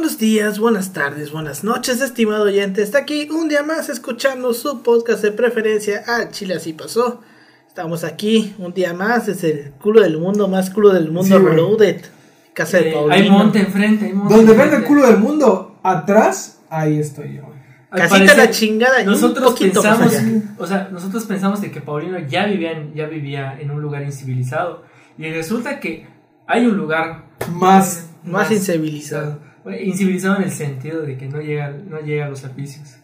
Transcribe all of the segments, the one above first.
Buenos días, buenas tardes, buenas noches, estimado oyente. Está aquí un día más escuchando su podcast de preferencia. Ah, Chile así pasó. Estamos aquí un día más. Es el culo del mundo, más culo del mundo, Sí. Reloaded. Casa de Eh, Paulino. hay monte enfrente, hay monte Donde ven el culo del mundo, atrás, ahí estoy yo. Al Casita parecer, la chingada y un Nosotros más pensamos, allá. o sea, nosotros pensamos de que Paulino ya vivía, en, ya vivía en un lugar incivilizado y resulta que hay un lugar Más. eh, Más incivilizado. Incivilizado en el sentido de que no llega, no llega a los servicios.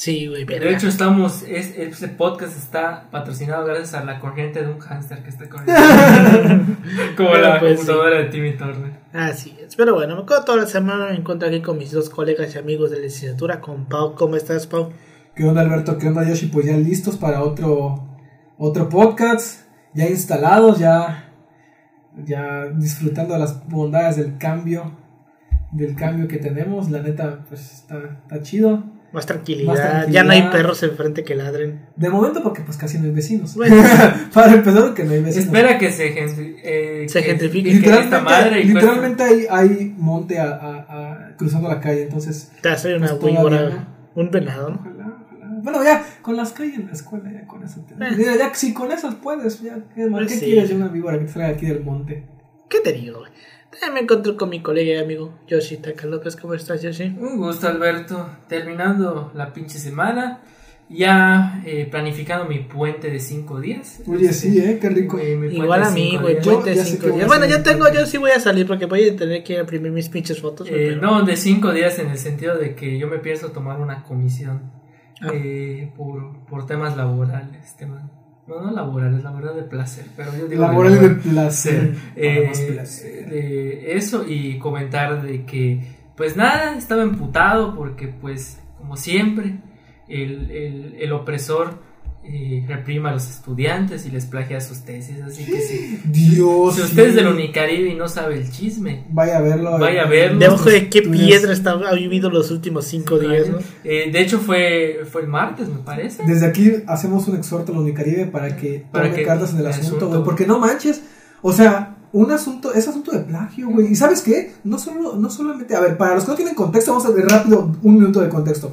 Sí, güey, De hecho, estamos, es, este podcast está patrocinado gracias a la corriente de un hámster que está corriendo. Como Pero, la pues, computadora de Timmy Turner. Así es. Pero bueno, me acuerdo toda la semana. Me encuentro aquí con mis dos colegas y amigos de la licenciatura, con Pau. ¿Cómo estás, Pau? ¿Qué onda, Alberto? ¿Qué onda, Yoshi? Pues ya listos para otro, otro podcast. Ya instalados, ya, ya disfrutando de las bondades del cambio. Del cambio que tenemos. La neta, pues está, está chido. Más tranquilidad. Más Ya tranquilidad. no hay perros enfrente que ladren. De momento, porque pues casi no hay vecinos. Bueno. para empezar, que no hay vecinos. Espera que se, eh, Se que- gentrifique. que Literalmente, esta madre y literalmente hay, hay monte a, a- a- cruzando la calle, entonces Te hace una Pues víbora, todavía un venado, ¿no? Ojalá, ojalá. Bueno, ya, con las que hay en la escuela, ya con eso. te- Eh. Mira, ya si con esas puedes, ya, ¿qué, más? Pues ¿Qué sí. quieres de una víbora que te salga aquí del monte? ¿Qué te digo, güey? Me encontré con mi colega y amigo Yoshi Taka López. ¿Cómo estás, Yoshi? Un gusto, Alberto. Terminando la pinche semana. Ya eh, planificando mi puente de cinco días. Oye, sí, ¿eh? Qué rico. Eh, Igual de a mí, güey, puente sé cinco días. Bueno, yo tengo, yo sí voy a salir porque voy a tener que imprimir mis pinches fotos. Eh, pero- no, de cinco días en el sentido de que yo me pienso tomar una comisión Ah. eh, por, por temas laborales. Temas, no, no laborales, la verdad de placer. Pero yo digo Laboral de labor- placer. Eh, placer. de eso y comentar de que pues nada, estaba emputado porque pues como siempre el, el, el opresor eh, reprima a los estudiantes y les plagia sus tesis, así que si, Dios. si usted es sí. del Unicaribe y no sabe el chisme, Vaya a verlo. Vaya eh, a verlo. Debajo de qué piedra está, ha vivido los últimos cinco días, ¿no? eh, de hecho fue, fue el martes me parece. Desde aquí hacemos un exhorto a la Unicaribe para que Para tome que- cartas en el el asunto, asunto. güey. Porque no manches. O sea, un asunto, es asunto de plagio, güey. ¿Y sabes qué? No, solo, no solamente. A ver, para los que no tienen contexto, vamos a ver rápido un minuto de contexto.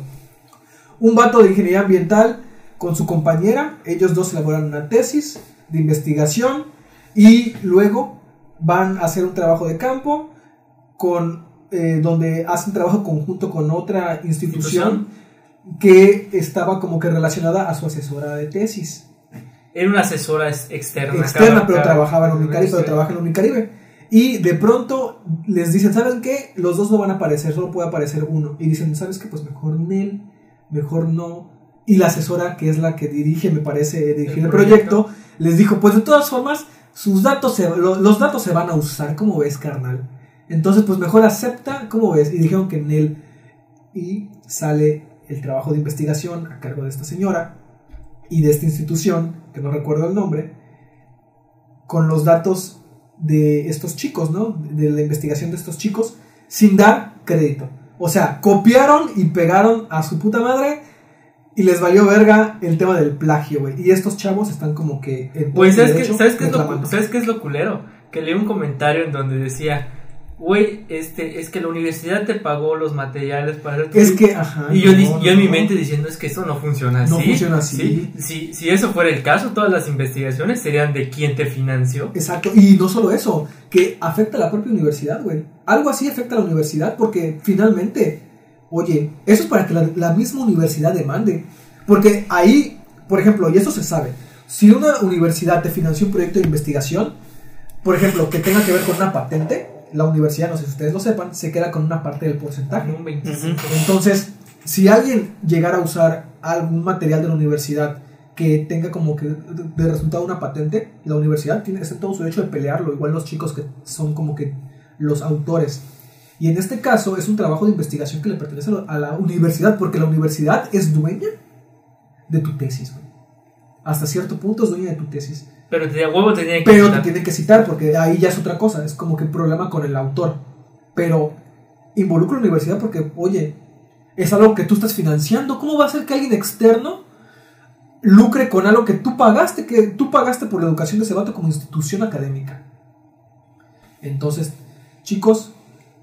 Un vato de ingeniería ambiental con su compañera, ellos dos elaboran una tesis de investigación y luego van a hacer un trabajo de campo con eh, donde hacen trabajo conjunto con otra institución que estaba como que relacionada a su asesora de tesis Era una asesora ex- externa. externa, cada- pero cada- trabajaba en Unicaribe, pero trabaja en Unicaribe. Y de pronto les dicen, ¿saben qué? Los dos no van a aparecer, solo puede aparecer uno. Y dicen, ¿sabes qué? Pues mejor Nel, mejor no. Y la asesora, que es la que dirige, me parece, dirige el, proyecto, proyecto. les dijo, pues de todas formas, sus datos se- los datos se van a usar, ¿cómo ves, carnal? Entonces, pues mejor acepta, ¿cómo ves? Y dijeron que Nel. Y sale el trabajo de investigación a cargo de esta señora y de esta institución, que no recuerdo el nombre, con los datos de estos chicos, ¿no? De la investigación de estos chicos, sin dar crédito. O sea, copiaron y pegaron a su puta madre y les valió verga el tema del plagio, güey. Y estos chavos están como que... Güey, ¿sabes qué, ¿sabes, qué es lo. ¿sabes qué es lo culero? Que leí un comentario en donde decía, güey, este, es que la universidad te pagó los materiales para hacer tu Es que, ajá. Y yo, no, di- yo en mi mente diciendo, es que eso no funciona así. No funciona así. Sí, Si, si eso fuera el caso, todas las investigaciones serían de quién te financió. Exacto, y no solo eso, que afecta a la propia universidad, güey. Algo así afecta a la universidad porque finalmente, oye, eso es para que la, la misma universidad demande. Porque ahí, por ejemplo, y eso se sabe, si una universidad te financió un proyecto de investigación, por ejemplo, que tenga que ver con una patente, la universidad, no sé si ustedes lo sepan, se queda con una parte del porcentaje. Un 25. Entonces, si alguien llegara a usar algún material de la universidad que tenga como que de resultado una patente, la universidad tiene está en todo su derecho de pelearlo, igual los chicos que son como que los autores. Y en este caso es un trabajo de investigación que le pertenece a la- universidad, porque la universidad es dueña de tu tesis. güey. Hasta cierto punto es dueña de tu tesis. Pero te, a huevo te tienen que Pero te quitar. tienen que citar porque ahí ya es otra cosa, es como que problema con el autor. Pero involucra a la universidad porque, oye, es algo que tú estás financiando. ¿Cómo va a ser que alguien externo lucre con algo que tú pagaste, que tú pagaste por la educación de ese vato como institución académica? Entonces, chicos,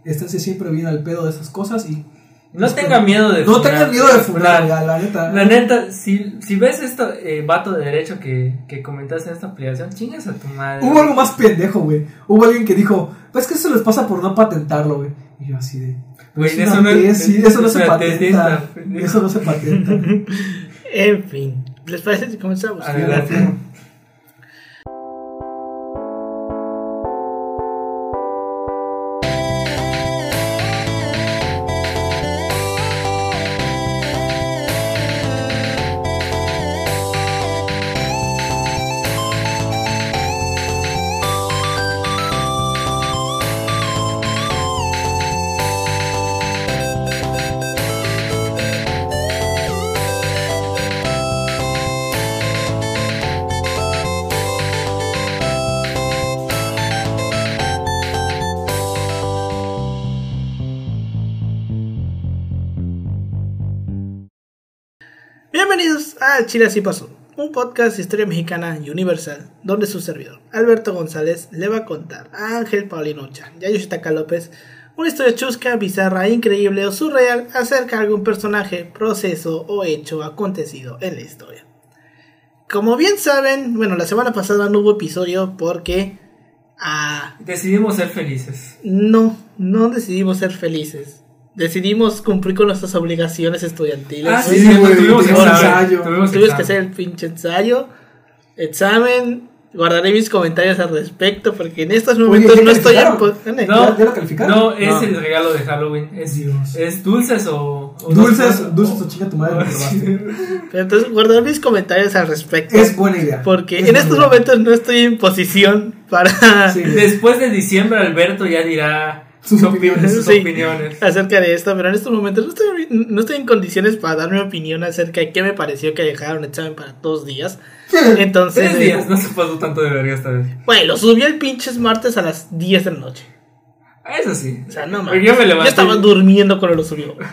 esténse siempre bien al pedo de esas cosas y No tengan miedo de no tengan miedo de funar, la, la neta. La neta, si, si ves esto, eh, vato de derecho que, que comentaste en esta aplicación, chingas a tu madre. Hubo algo más pendejo, güey. Hubo alguien que dijo, pues que eso les pasa por no patentarlo, güey. Y yo así de... Güey, "Es eso no es- eso no se patenta. tesita, pendejo". Eso no se patenta. En fin, ¿les parece si comenzamos? Adelante. Chile Así Pasó, un podcast de historia mexicana y universal, donde su servidor, Alberto González, le va a contar a Ángel Paulino Chan y a Yoshitaka López una historia chusca, bizarra, increíble o surreal acerca de algún personaje, proceso o hecho acontecido en la historia. Como bien saben, bueno, la semana pasada no hubo episodio porque ah, Decidimos ser felices. no, no decidimos ser felices. Decidimos cumplir con nuestras obligaciones estudiantiles. Ah, sí, Sí, sí, güey, tuvimos ensayo. Tuvimos Tuvimos que hacer el pinche ensayo, examen. Guardaré mis comentarios al respecto porque en estos momentos ¿ya no estoy en. No, ¿Ya- ya lo calificaron? No, es No. el regalo de Halloween. Es, Dios. es dulces o. o Dulces, dos- dulces o chinga tu madre. robaste. Pero entonces guardar mis comentarios al respecto. Es buena idea. porque Es en estos idea. momentos no estoy en posición para Sí. Después de diciembre, Alberto ya dirá Sus sus, opi- opiniones. sus Sí. opiniones. acerca de esto, pero en estos momentos no estoy, no estoy en condiciones para dar mi opinión acerca de qué me pareció que dejaron examen para dos días. Entonces, Tres días, no se pasó tanto de verga esta vez. bueno, lo subí el pinches martes a las 10 de la noche. Eso sí. O sea, no mames. yo me Yo levanté. estaba durmiendo cuando lo subió.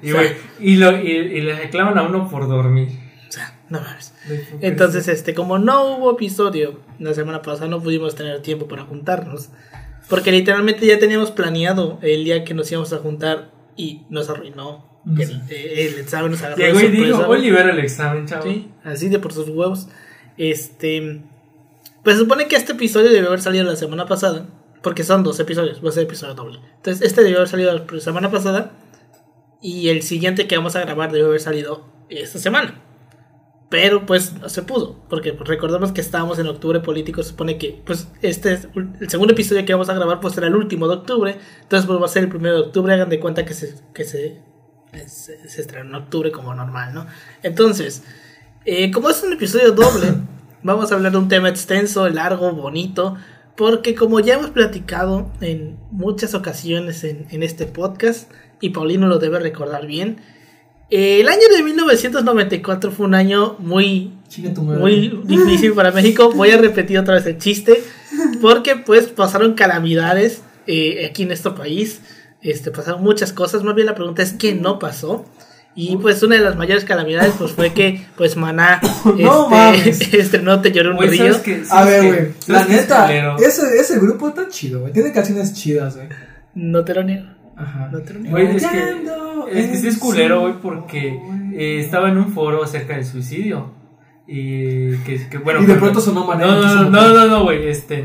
Y, güey, y, lo, y, y le reclaman a uno por dormir. O sea, no mames. Entonces, este, como no hubo episodio la semana pasada, no pudimos tener tiempo para juntarnos. Porque literalmente ya teníamos planeado el día que nos íbamos a juntar y nos arruinó. Sí. El, el examen nos agarró Llegó y dijo: el examen, chavo. Sí, así de por sus huevos. Este. Pues se supone que este episodio debió haber salido la semana pasada. Porque son dos episodios, va a ser episodio doble. Entonces, este debió haber salido la semana pasada. Y el siguiente que vamos a grabar debió haber salido esta semana. Pero pues no se pudo. Porque recordemos que estábamos en octubre político. Se supone que pues este es el segundo episodio que vamos a grabar pues será el último de octubre. Entonces pues va a ser el primero de octubre. Hagan de cuenta que se, que se, se, se estrena en octubre como normal, ¿no? Entonces, eh, como es un episodio doble, vamos a hablar de un tema extenso, largo, bonito, porque como ya hemos platicado en muchas ocasiones en, en este podcast, y Paulino lo debe recordar bien, eh, el año de 1994 fue un año muy, muy difícil para México. Voy a repetir otra vez el chiste, porque pues pasaron calamidades eh, aquí en nuestro país, este, pasaron muchas cosas, más bien la pregunta es ¿qué no pasó? Y pues una de las mayores calamidades pues fue que pues Maná No mames. este, estrenó Te lloré un Güey, río. A ¿Sabes ver, güey. ¿Sabes La neta, ese, ese grupo está chido, güey. Tiene canciones chidas, güey. No te lo niego. Ajá. Güey, es que, es que es culero, güey, porque eh, estaba en un foro acerca del suicidio. Y que, que, bueno. Y de pero- pronto sonó No, no, no, no, no, güey, este.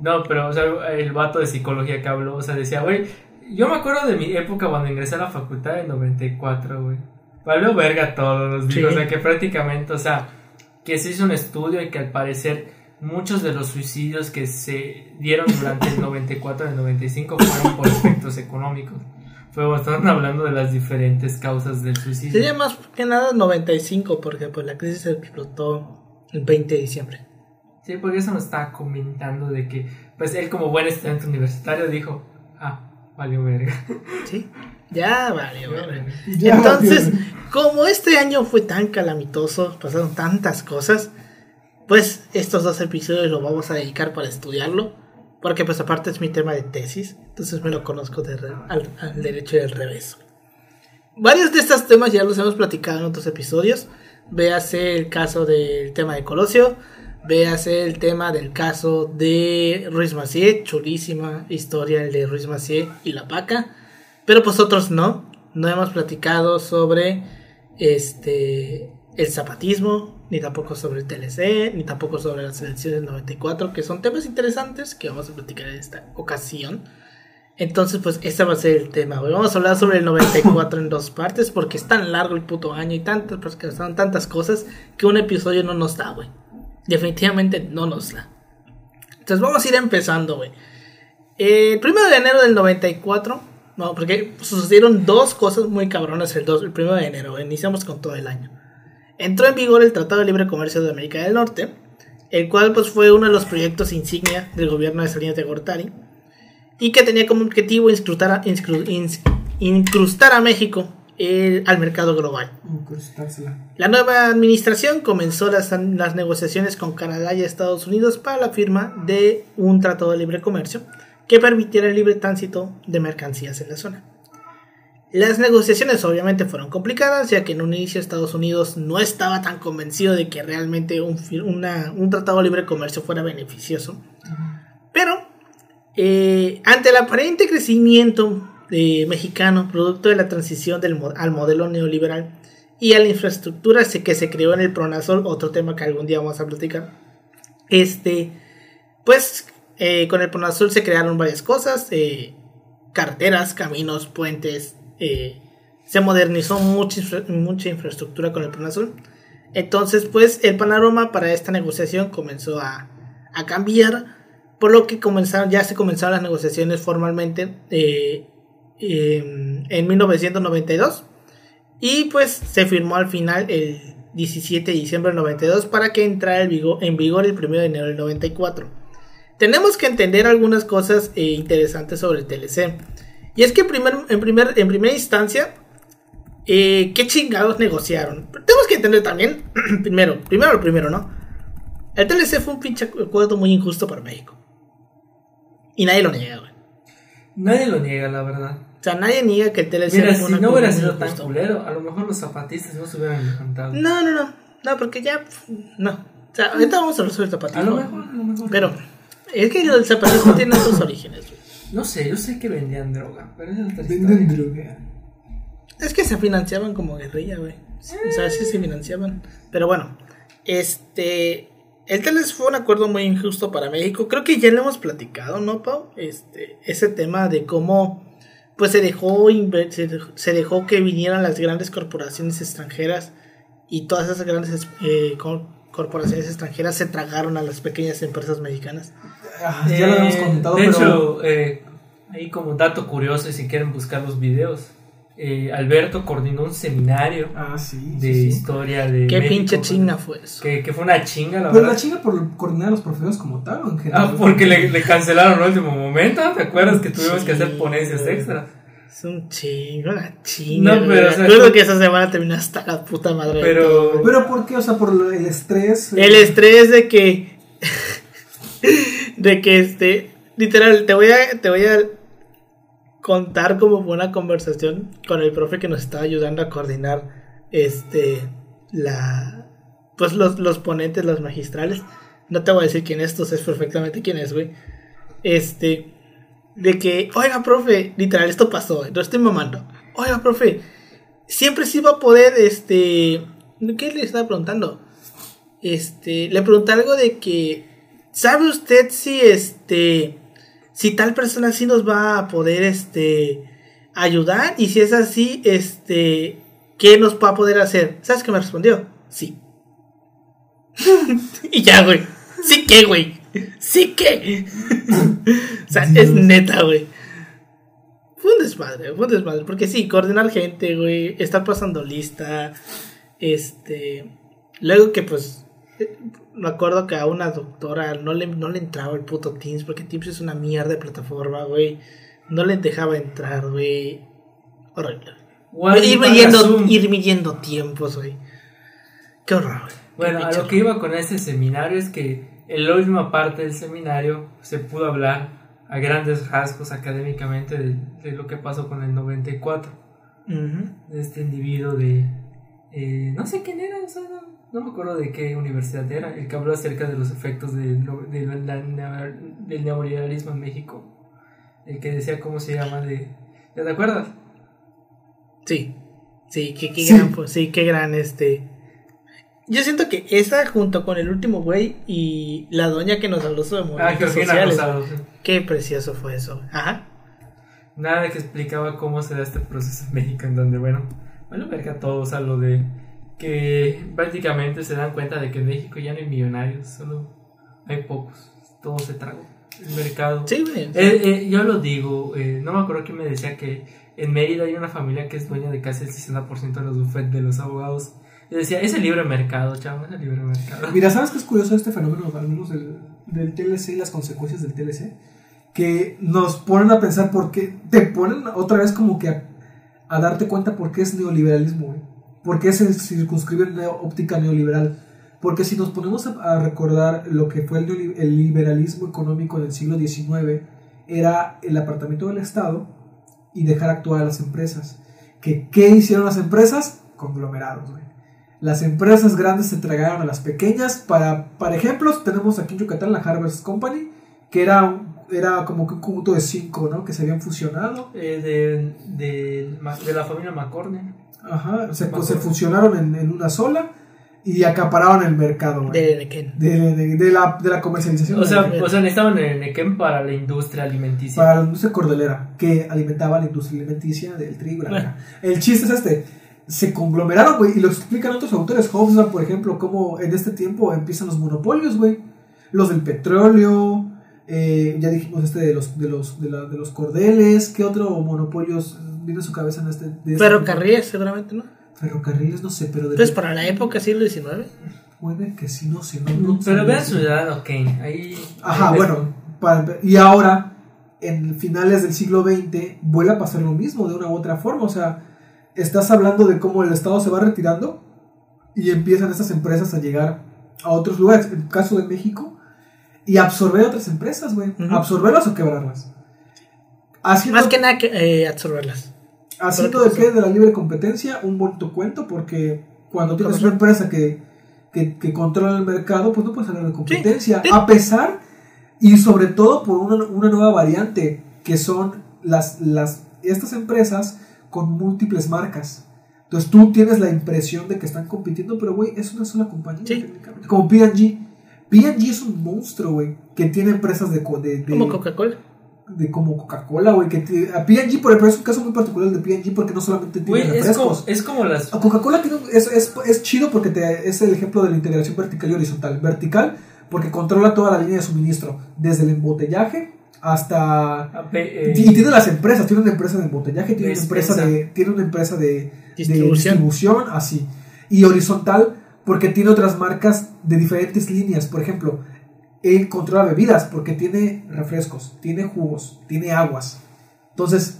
No, pero, o sea, el vato de psicología que habló, o sea, decía, güey, yo me acuerdo de mi época cuando ingresé a la facultad en 94, güey. Valió verga todo, nos dijo, Sí. o sea, que prácticamente, o sea, que se hizo un estudio y que al parecer muchos de los suicidios que se dieron durante el 94 y el 95 fueron por efectos económicos. Fue estaban hablando de las diferentes causas del suicidio. Sería más que nada 95 porque pues la crisis explotó el 20 de diciembre. Sí, porque eso nos estaba comentando de que, pues él como buen estudiante universitario dijo, ah, valió verga. Sí. Ya vale. Ya, Entonces, como este año fue tan calamitoso, pasaron tantas cosas, pues estos dos episodios los vamos a dedicar para estudiarlo, porque pues aparte es mi tema de tesis, entonces me lo conozco al, al derecho y al revés. Varios de estos temas ya los hemos platicado en otros episodios, véase el caso del tema de Colosio, Véase el tema del caso de Ruiz Macié, chulísima historia el de Ruiz Macié y la paca. Pero pues otros no. No hemos platicado sobre este el zapatismo, ni tampoco sobre el TLC, ni tampoco sobre las elecciones del 94, que son temas interesantes que vamos a platicar en esta ocasión. Entonces, pues, este va a ser el tema, güey. Vamos a hablar sobre el 94 en dos partes, porque es tan largo el puto año y tantas, tantas cosas que un episodio no nos da, güey. Definitivamente no nos da. Entonces, vamos a ir empezando, güey. El primero de enero del 94, no, porque sucedieron dos cosas muy cabronas el, dos, el primero de enero. Iniciamos con todo el año. Entró en vigor el Tratado de Libre Comercio de América del Norte, el cual, pues, fue uno de los proyectos insignia del gobierno de Salinas de Gortari y que tenía como objetivo incrustar a, incrustar a México al mercado global. La nueva administración comenzó las, las, negociaciones con Canadá y Estados Unidos para la firma de un tratado de libre comercio que permitiera el libre tránsito de mercancías en la zona. Las negociaciones obviamente fueron complicadas, ya que en un inicio Estados Unidos no estaba tan convencido de que realmente un, un tratado de libre comercio fuera beneficioso. Pero eh, ante el aparente crecimiento eh, mexicano, producto de la transición del, al modelo neoliberal y a la infraestructura que se creó en el Pronasol, otro tema que algún día vamos a platicar, este, pues eh, con el Pronasol se crearon varias cosas, carteras, caminos, puentes, se modernizó mucha, mucha infraestructura con el Pronasol. Entonces, pues el panorama para esta negociación comenzó a, a cambiar por lo que comenzaron, ya se comenzaron las negociaciones formalmente eh, en 1992 y pues se firmó al final el 17 de diciembre del 92 para que entrara en vigor, en vigor el 1 de enero del 94. Tenemos que entender algunas cosas eh, interesantes sobre el TLC. Y es que en, primer, en, primer, en primera instancia, eh, ¿qué chingados negociaron? tenemos que entender también, primero, primero lo primero, ¿no? El TLC fue un pinche acuerdo muy injusto para México. Y nadie lo niega, güey. Nadie lo niega, la verdad. O sea, nadie niega que el TLC Mira, si no hubiera sido tan culero, a lo mejor los zapatistas no se hubieran levantado. No, no, no. No, porque ya. No. O sea, ahorita vamos a resolver el zapatismo. A lo mejor, a lo mejor. Pero es que el zapatismo tiene otros orígenes, güey. No sé, yo sé que vendían droga, pero eso es Venden droga. Es que se financiaban como guerrilla, güey. O sea, sí se financiaban. Pero bueno, este. El TLC fue un acuerdo muy injusto para México. Creo que ya lo hemos platicado, ¿no, Pau? Este, ese tema de cómo pues se dejó se dejó que vinieran las grandes corporaciones extranjeras y todas esas grandes eh, corporaciones extranjeras se tragaron a las pequeñas empresas mexicanas. Ah, ya lo habíamos eh, comentado. De hecho, eh, ahí como dato curioso, si quieren buscar los videos, eh, Alberto coordinó un seminario ah, de historia de. ¿Qué pinche chinga fue eso? Que, que, fue una chinga, la Pero verdad. la chinga por coordinar a los profesores como tal, en general. Ah, porque le, le cancelaron el último momento. ¿Te acuerdas que tuvimos que hacer ponencias extras? Es un chingo, una chinga. No, pero. Me acuerdo que esa semana terminó hasta la puta madre. Pero. Pero ¿por qué? O sea, por el estrés. El estrés de que. De que este. Literal, te voy a. Te voy a contar como buena conversación con el profe que nos estaba ayudando a coordinar este la pues los, los ponentes, los magistrales. No te voy a decir quién es, tú sabes perfectamente quién es, güey. Este de que, oiga, profe, literal esto pasó, no estoy mamando. Oiga, profe, siempre sí va a poder este ¿qué le estaba preguntando? Este, le pregunté algo de que ¿sabe usted si este si tal persona sí nos va a poder este ayudar y si es así, este ¿qué nos va a poder hacer? ¿Sabes qué me respondió? Sí. y ya, güey. Sí que, güey. Sí que. o sea, es neta, güey. Fue un desmadre, fue un desmadre. Porque sí, coordinar gente, güey. Estar pasando lista. Este. Luego que pues me acuerdo que a una doctora no le, no le entraba el puto Teams, porque Teams es una mierda de plataforma, güey. No le dejaba entrar, güey. Horrible. Ir midiendo, ir midiendo tiempos, güey. Qué horror, güey. Bueno, a lo que iba con ese seminario es que en la última parte del seminario se pudo hablar a grandes rasgos académicamente de, lo que pasó con el 94. De este individuo de eh, no sé quién era, o sea, no, no me acuerdo de qué universidad era, el que habló acerca de los efectos de lo- de la- la- del neoliberalismo en México. El que decía cómo se llama de... ¿Ya te acuerdas? Sí, sí, qué, qué Sí. gran, pues, sí, qué gran este. Yo siento que esa junto con el último güey y la doña que nos habló sobre Ah, movimientos Georgina sociales. Rosado. sí. Qué precioso fue eso. Ajá. Nada que explicaba cómo se da este proceso en México, en donde, bueno, bueno, verga todos a lo de que prácticamente se dan cuenta de que en México ya no hay millonarios, solo hay pocos, todo se tragó. El mercado. Sí. Eh, eh, yo lo digo, eh, no me acuerdo quién me decía que en Mérida hay una familia que es dueña de casi el 60% de los bufetes de los abogados. Y decía, es el libre mercado, chavo, es el libre mercado. Mira, ¿sabes qué es curioso este fenómeno, al menos del, del TLC y las consecuencias del TLC? Que nos ponen a pensar por qué, te ponen otra vez como que a, a darte cuenta por qué es neoliberalismo, güey. ¿Por qué se circunscribe en neo- óptica neoliberal? Porque si nos ponemos a, recordar lo que fue el, el liberalismo económico del siglo XIX, era el apartamiento del Estado y dejar actuar a las empresas. ¿Que, ¿Qué hicieron las empresas? Conglomerados, güey. Las empresas grandes se tragaron a las pequeñas. Para, para ejemplos, tenemos aquí en Yucatán la Harvest Company, que era, un- era como que un conjunto de cinco, ¿no? Que se habían fusionado. Eh, de, de, de la familia McCornell. Ajá, se, pues, se fusionaron en, en una sola y acapararon el mercado, güey. De. De, de- de la, de la comercialización. O sea, de- o sea, necesitaban el Nequem para la industria alimenticia. para la industria cordelera, que alimentaba la industria alimenticia del trigo. Bueno. El chiste es este. Se conglomeraron, güey, y lo explican otros autores. Hobsbawm, por ejemplo, cómo en este tiempo empiezan los monopolios, güey. Los del petróleo, eh, ya dijimos este de los, de los, de, la- de los cordeles. ¿Qué otro monopolios viene a su cabeza en este? de este Ferrocarriles, seguramente, ¿no? Ferrocarriles, no sé, pero de Entonces, para la época, siglo XIX. puede que sí, no sé. No, no Pero vean. Ciudadano Kane, ahí... Ajá, ahí bueno. para- y ahora, en finales del siglo XX, vuelve a pasar lo mismo de una u otra forma. O sea, estás hablando de cómo el Estado se va retirando y empiezan estas empresas a llegar a otros lugares. En el caso de México, y absorber otras empresas, güey. Absorberlas o quebrarlas. Haciendo, Más que nada que eh, absorberlas. Haciendo ¿Pero de qué? De la libre competencia un bonito cuento, porque cuando tienes una empresa que, que, que controla el mercado, pues no puedes hablar de competencia. sí. A pesar y sobre todo por una, una nueva variante, que son las, las, estas empresas con múltiples marcas. Entonces tú tienes la impresión de que están compitiendo, pero güey, es una sola compañía. Sí. Como P&G. P&G es un monstruo, güey, que tiene empresas de... de, de Como Coca-Cola. De como Coca-Cola, güey, que ti- a P&G, por ejemplo, es un caso muy particular de P&G porque no solamente tiene Güey, es como, refrescos. es como las... Coca-Cola tiene un- es, es, es chido porque te, es el ejemplo de la integración vertical y horizontal. Vertical porque controla toda la línea de suministro, desde el embotellaje hasta... eh, y tiene las empresas, tiene una empresa de embotellaje, tiene una empresa Despensa. de, tiene una empresa de de Distribución. distribución, así. Y horizontal porque tiene otras marcas de diferentes líneas. Por ejemplo, él controla bebidas porque tiene refrescos, tiene jugos, tiene aguas. Entonces,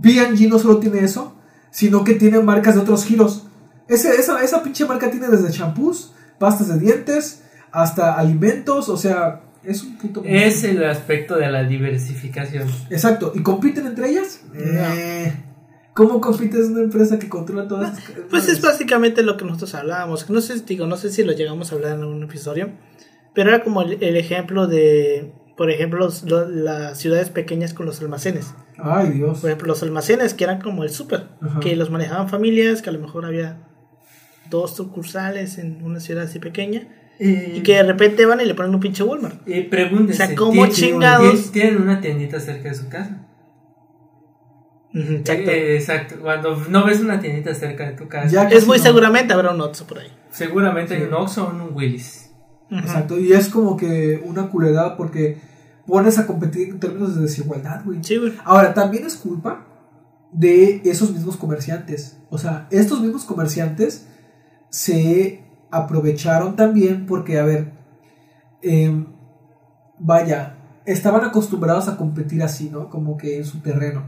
P&G no solo tiene eso, sino que tiene marcas de otros giros. Ese, esa, esa pinche marca tiene desde champús, pastas de dientes, hasta alimentos, o sea, es un puto... Es el aspecto de la diversificación. Exacto, ¿y compiten entre ellas? Eh, ¿Cómo compites una empresa que controla todas estas Pues es básicamente lo que nosotros hablábamos. No sé, digo, no sé si lo llegamos a hablar en un episodio, pero era como el, el ejemplo de, por ejemplo, los- lo- las ciudades pequeñas con los almacenes. Ay, Dios. Por ejemplo, los almacenes que eran como el súper, que los manejaban familias, que a lo mejor había dos sucursales en una ciudad así pequeña, y que de repente van y le ponen un pinche Walmart. Eh, pregúntense, O sea, ¿cómo ¿tienen- chingados? ¿Tienen una tiendita cerca de su casa? Ujú, Exacto. Eh, exacto. Cuando no ves una tiendita cerca de tu casa, Ya es muy no. seguramente habrá un Oxxo por ahí. seguramente hay un Oxxo o un Willis. Exacto, y es como que una culerada porque pones a competir en términos de desigualdad, güey. Sí, güey. Ahora, también es culpa de esos mismos comerciantes. O sea, estos mismos comerciantes se aprovecharon también porque, a ver, em, vaya, estaban acostumbrados a competir así, ¿no? Como que en su terreno.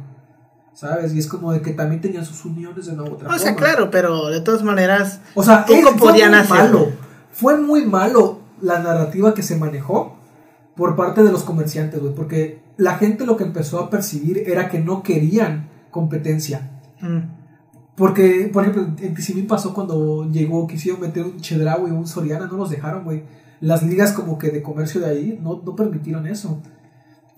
¿Sabes? Y es como de que también tenían sus uniones de una u otra O sea, claro, pero de todas maneras, O sea, fue muy hacerlo. malo. Fue muy malo la narrativa que se manejó por parte de los comerciantes, güey. Porque la gente lo que empezó a percibir era que no querían competencia. mm, Porque, por ejemplo, en TCB pasó cuando llegó, quisieron meter un Chedraui y un Soriana, no los dejaron, güey. Las ligas como que de comercio de ahí no, no permitieron eso.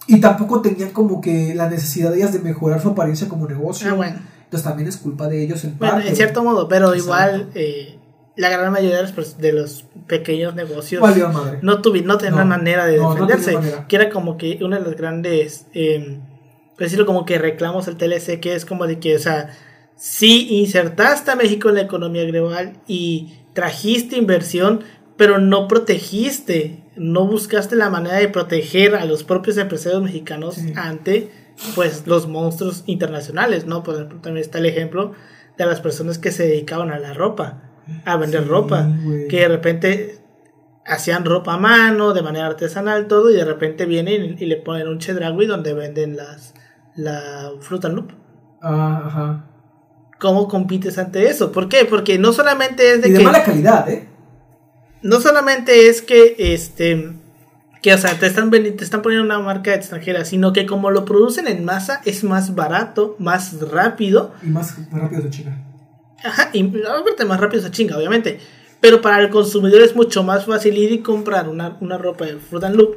Y tampoco tenían como que la necesidad de ellas de mejorar su apariencia como negocio. Ah, bueno. Entonces también es culpa de ellos en Bueno, parte. en cierto modo, pero Exacto. igual eh, la gran mayoría de los, de los pequeños negocios Valió madre. no tuvi, no tenían No, manera de no, no defenderse. manera. que era como que una de las grandes, eh, por decirlo como que reclamos al TLC, que es como de que, o sea, sí insertaste a México en la economía global y trajiste inversión, pero no protegiste, no buscaste la manera de proteger a los propios empresarios mexicanos Sí. ante pues los monstruos internacionales, ¿no? Por ejemplo, también está el ejemplo de las personas que se dedicaban a la ropa, a vender Sí, ropa, que de repente hacían ropa a mano, de manera artesanal, todo, y de repente vienen y, y le ponen un chedragui donde venden las la fruta loop. Ah, ajá. ¿Cómo compites ante eso? ¿Por qué? Porque no solamente es de Y de que mala calidad, ¿eh? no solamente es que este que o sea, te están te están poniendo una marca extranjera, sino que como lo producen en masa es más barato, más rápido Y más rápido de China. Ajá, y aparte más rápido se chinga, obviamente. Pero para el consumidor es mucho más fácil ir y comprar una, una ropa de Fruit and Loop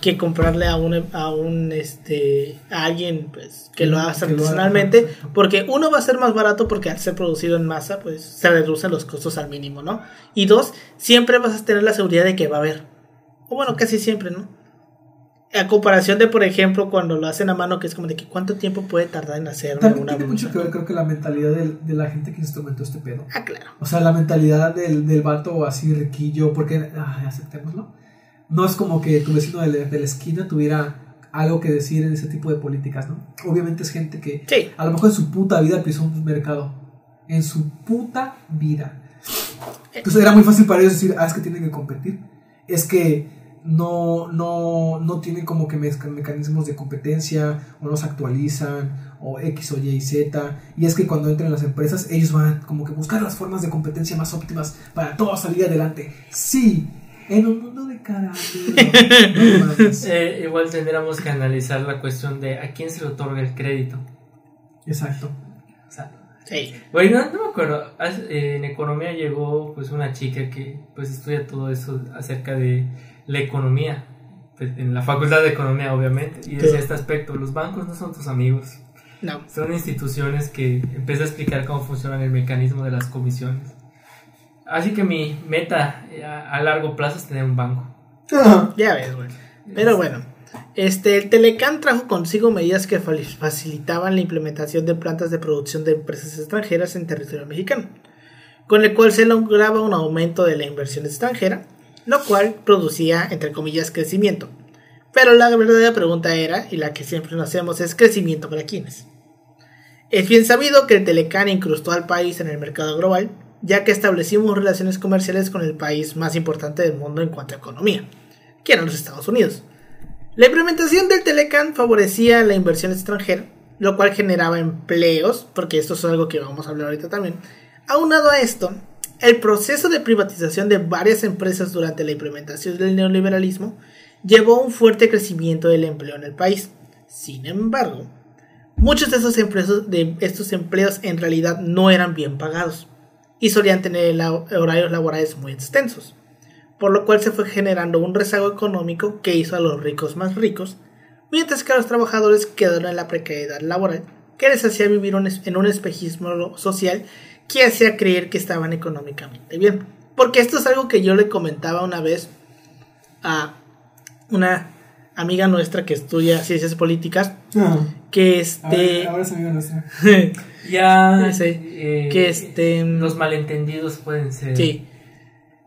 que comprarle a un, a un este a alguien pues que lo haga artesanalmente exacto. porque uno va a ser más barato porque al ser producido en masa pues se reducen los costos al mínimo no y dos siempre vas a tener la seguridad de que va a haber o bueno casi siempre no a comparación de por ejemplo cuando lo hacen a mano que es como de que cuánto tiempo puede tardar en hacerme También una tiene mucho que ver, creo que la mentalidad del- de, la gente que instrumentó este pedo. ah claro O sea, la mentalidad del, del vato así riquillo, porque, ay, aceptémoslo. No es como que tu vecino de la, de la esquina tuviera algo que decir en ese tipo de políticas, ¿no? Obviamente es gente que sí a lo mejor en su puta vida pisó un mercado. En su puta vida. Entonces era muy fácil para ellos decir, ah, es que tienen que competir. Es que no, no, no tienen como que mecanismos de competencia, o no se actualizan, o X o Y y Z. Y es que cuando entran en las empresas, ellos van como que buscar las formas de competencia más óptimas para todo salir adelante. Sí, en un mundo de. No mames. Eh, igual tendríamos que analizar la cuestión de a quién se le otorga el crédito. Exacto. O sea, sí Güey, no, no me acuerdo. En economía llegó pues una chica que pues estudia todo eso acerca de la economía. pues, en la facultad de economía, obviamente. Y decía Sí. este aspecto, los bancos no son tus amigos. no Son instituciones que empieza a explicar cómo funcionan el mecanismo de las comisiones. Así que mi meta eh, a, largo plazo es tener un banco. Ya ves, güey. Pero bueno, este, el Telecan trajo consigo medidas que facilitaban la implementación de plantas de producción de empresas extranjeras en territorio mexicano, con el cual se lograba un aumento de la inversión extranjera, lo cual producía, entre comillas, crecimiento. Pero la verdadera pregunta era, y la que siempre nos hacemos, es crecimiento para quiénes. Es bien sabido que el Telecan incrustó al país en el mercado global, ya que establecimos relaciones comerciales con el país más importante del mundo en cuanto a economía, que eran los Estados Unidos. La implementación del Telecan favorecía la inversión extranjera, lo cual generaba empleos, porque esto es algo que vamos a hablar ahorita también. Aunado a esto, el proceso de privatización de varias empresas durante la implementación del neoliberalismo llevó a un fuerte crecimiento del empleo en el país. Sin embargo, muchos de estos empleos en realidad no eran bien pagados y solían tener horarios laborales muy extensos, por lo cual se fue generando un rezago económico que hizo a los ricos más ricos, mientras que a los trabajadores quedaron en la precariedad laboral que les hacía vivir en un espejismo social que hacía creer que estaban económicamente bien. Porque esto es algo que yo le comentaba una vez a una amiga nuestra que estudia ciencias políticas, que este... Ahora, ahora es amiga nuestra. Ya Sí, eh, que este- los malentendidos pueden ser. sí,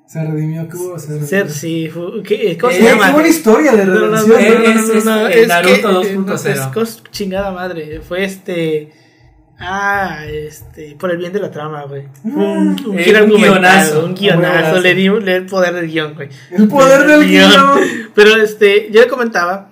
Se redimió, ¿qué hubo? Se redimió. ser, sí, ¿qué, ¿cómo Eh, se Qué llama? buena historia de No, no, no, redención. Eh, no, no, no, es, no, eh, es Naruto que, eh, 2.0. no, es cos- chingada madre. Fue este. Ah, este. Por el bien de la trama, güey. Un, un Eh, un argumental, guionazo, Un guionazo. Le di le el poder del guion, güey. El poder del guion. Pero este. Yo le comentaba.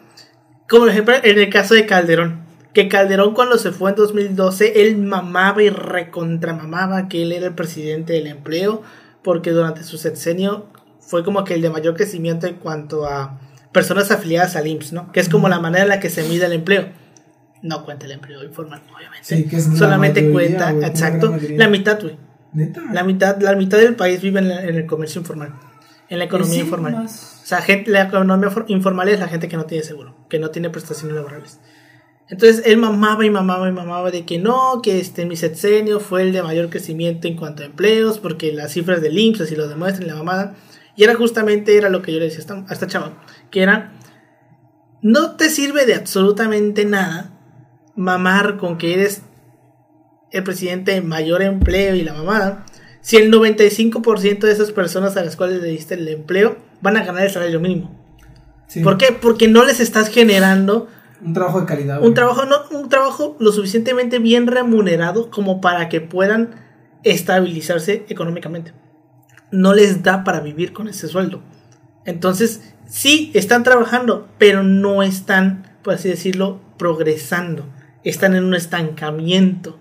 Como ejemplo, en el caso de Calderón. Que Calderón, cuando se fue en 2012, él mamaba y recontramamaba que él era el presidente del empleo. Porque durante su sexenio fue como que el de mayor crecimiento en cuanto a personas afiliadas al IMSS, ¿no? Que es como la manera en la que se mide el empleo. No cuenta el empleo informal, obviamente. Sí, que es la Solamente mayoría, cuenta, exacto, la mitad, güey. La mitad, la mitad del país vive en, la- en el comercio informal, en la economía Sí, informal. más- O sea, gente, la economía for- informal es la gente que no tiene seguro, que no tiene prestaciones laborales. Entonces él mamaba y mamaba y mamaba de que no, que este mi sexenio fue el de mayor crecimiento en cuanto a empleos, porque las cifras del IMSS así lo demuestran, la mamada. Y era justamente era lo que yo le decía a esta, a esta chava, que era, no te sirve de absolutamente nada mamar con que eres el presidente de mayor empleo y la mamada, si el 95% de esas personas a las cuales le diste el empleo van a ganar el salario mínimo. Sí. ¿Por qué? Porque no les estás generando Un trabajo de calidad. güey. un trabajo, no, un trabajo lo suficientemente bien remunerado como para que puedan estabilizarse económicamente. No les da para vivir con ese sueldo. Entonces, sí, están trabajando, pero no están, por así decirlo, progresando. Están en un estancamiento.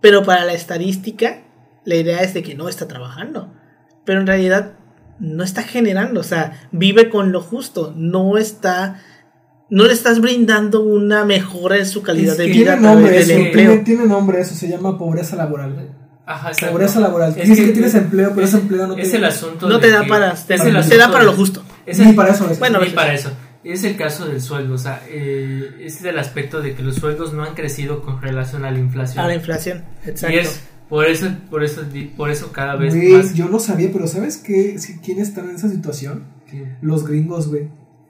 Pero para la estadística, la idea es de que no está trabajando. Pero en realidad no está generando. O sea, vive con lo justo. No está. No le estás brindando una mejora en su calidad Es de vida a Tiene nombre través eso, del tiene, empleo. tiene nombre eso, se llama pobreza laboral. Ajá, exacto. Pobreza laboral. Es Dices que, tienes empleo, pero ese empleo no te Es el asunto. No te da que- para. es Te, te da para lo justo. Es Ni para eso Ni para eso. Es el caso del sueldo, o sea, eh, ese es el aspecto de que los sueldos no han crecido con relación a la inflación. A la inflación. Exacto. y es por eso, por eso, por eso cada vez Güey, más. yo no sabía, pero ¿sabes qué? ¿Quiénes están en esa situación? Los gringos, güey.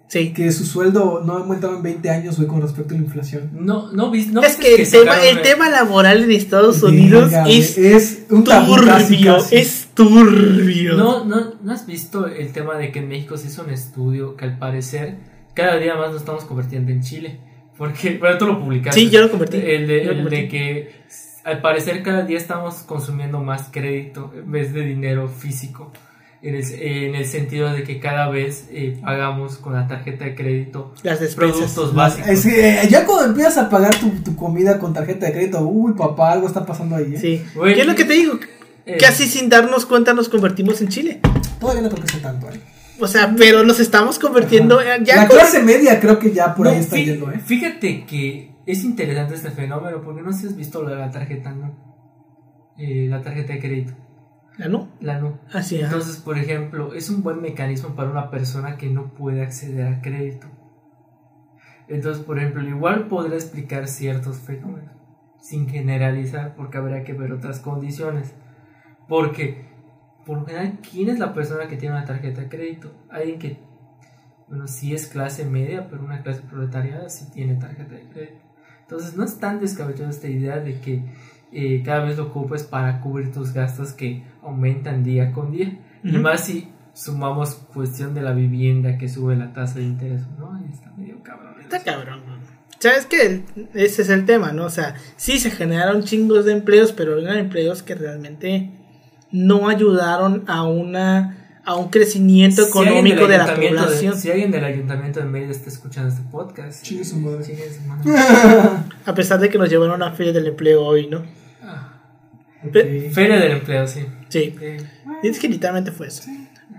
Sí. Que su sueldo no ha aumentado en 20 años, güey, con respecto a la inflación. No, no, no es que el, tema, el tema laboral en Estados Unidos es es un tabú casi, turbio. casi. Es turbio. No, no, ¿no has visto el tema de que en México se hizo un estudio que al parecer cada día más nos estamos convirtiendo en Chile? Porque, bueno, tú lo publicaste. Sí, yo lo convertí. El de, lo el convertí. de que al parecer cada día estamos consumiendo más crédito en vez de dinero físico. En el, en el sentido de que cada vez eh, pagamos con la tarjeta de crédito Las despensas. productos básicos. Es que, eh, ya cuando empiezas a pagar tu, tu comida con tarjeta de crédito, uy, papá, algo está pasando ahí. ¿eh? Sí. ¿Qué es lo que te digo? Eh, Casi sin darnos cuenta nos convertimos en Chile. Todavía no creo que sea tanto, ¿eh? O sea, pero nos estamos convirtiendo ya la con- clase media creo que ya por no, ahí está fí- yendo, ¿eh? Fíjate que es interesante este fenómeno porque no sé si has visto lo de la tarjeta, ¿no? Eh, la tarjeta de crédito, Ah, ¿no? la no. Así, ajá. Entonces, por ejemplo, es un buen mecanismo para una persona que no puede acceder a crédito. Entonces, por ejemplo, igual podrá explicar ciertos fenómenos, sin generalizar, porque habría que ver otras condiciones. Porque, por lo general, ¿quién es la persona que tiene una tarjeta de crédito? Alguien que, bueno, sí es clase media, pero una clase proletariada sí tiene tarjeta de crédito. Entonces, no es tan descabellada esta idea de que eh, cada vez lo ocupes para cubrir tus gastos que aumentan día con día. Y más si sumamos cuestión de la vivienda que sube la tasa de interés, ¿no? Está medio cabrón. Está cabrón. ¿Sabes qué? Ese es el tema, ¿no? O sea, sí se generaron chingos de empleos, pero eran empleos que realmente no ayudaron a una a un crecimiento Si económico de la de- población. si alguien del ayuntamiento de Mérida está escuchando este podcast, Chingue su madre. chingue su madre. A pesar de que nos llevaron a Feria del Empleo hoy, ¿no? Ah, Feria del empleo, sí. Sí. Eh, Es que literalmente fue eso.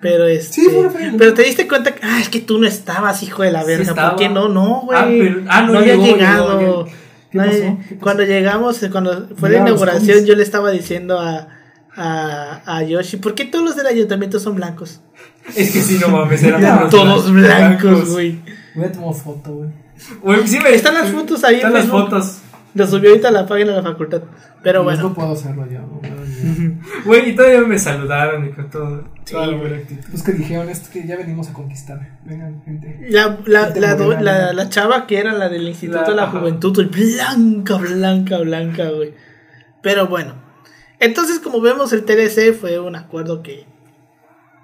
Pero este, Sí, feria del pero te diste cuenta que, ah, es que tú no estabas, hijo de la Sí verga. estaba. ¿Por qué no? No, güey. Ah, pero- ah, no había llegó, llegado. llegó, ¿Qué No, pasó? ¿Qué pasó? Cuando llegamos, cuando fue la inauguración, yo le estaba diciendo a, a, a Yoshi, ¿por qué todos los del ayuntamiento son blancos? Es que sí, no mames, eran Ya, Todos blancos, güey. Voy a tomar foto, güey. Sí Están las fotos ahí Están las fotos. Lo subió ahorita a la página de la facultad. Pero No bueno, puedo hacerlo ya. no. Güey, y todavía me saludaron y con todo. Sí, toda la güey. buena actitud. Pues que dijeron esto que ya venimos a conquistar. Vengan, gente. la, la, Gente la, do- la, la chava que era la del Instituto La- de la ajá. Juventud, blanca, blanca, blanca, güey. Pero bueno, entonces como vemos el TLC fue un acuerdo que,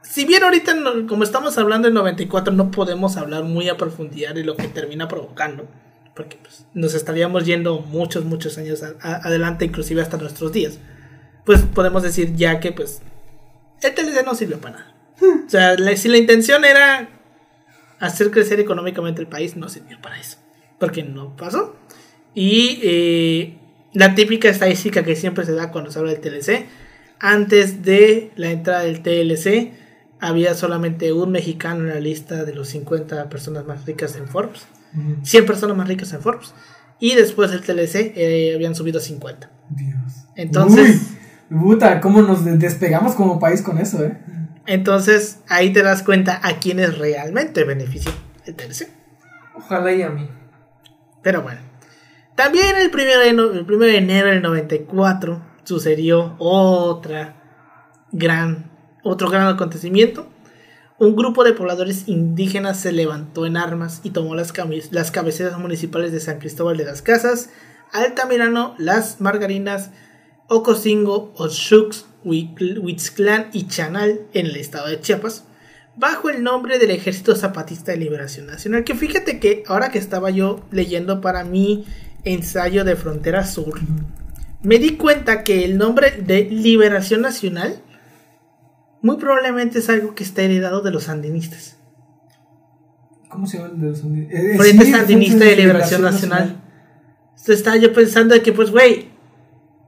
si bien ahorita como estamos hablando del 94 no podemos hablar muy a profundidad de lo que termina provocando, porque pues, nos estaríamos yendo muchos, muchos años adelante, inclusive hasta nuestros días, pues podemos decir ya que pues el TLC no sirvió para nada. O sea, si la intención era hacer crecer económicamente el país, no sirvió para eso. Porque no pasó. Y eh, la típica estadística que siempre se da cuando se habla del TLC, antes de la entrada del TLC, había solamente un mexicano en la lista de los 50 personas más ricas en Forbes. 100 personas más ricas en Forbes. Y después el TLC eh, habían subido a 50. Dios. Entonces, Uy, puta, cómo nos de- despegamos como país con eso, ¿eh? entonces ahí te das cuenta a quienes realmente beneficia el TLC. Ojalá y a mí. Pero bueno. También el 1 de, no- el primero de enero del 94 sucedió otra gran, otro gran acontecimiento. Un grupo de pobladores indígenas se levantó en armas y tomó las, las cabeceras municipales de San Cristóbal de las Casas, Altamirano, Las Margarinas, Ocosingo, Oshux, Huitzclán y Chanal en el estado de Chiapas, bajo el nombre del Ejército Zapatista de Liberación Nacional. Que fíjate que ahora que estaba yo leyendo para mi ensayo de Frontera Sur, me di cuenta que el nombre de Liberación Nacional muy probablemente es algo que está heredado de los sandinistas. ¿Cómo se llama el de los sandi- eh, Frente sí, Sandinista de Liberación Nacional. Entonces estaba yo pensando de que, pues, güey,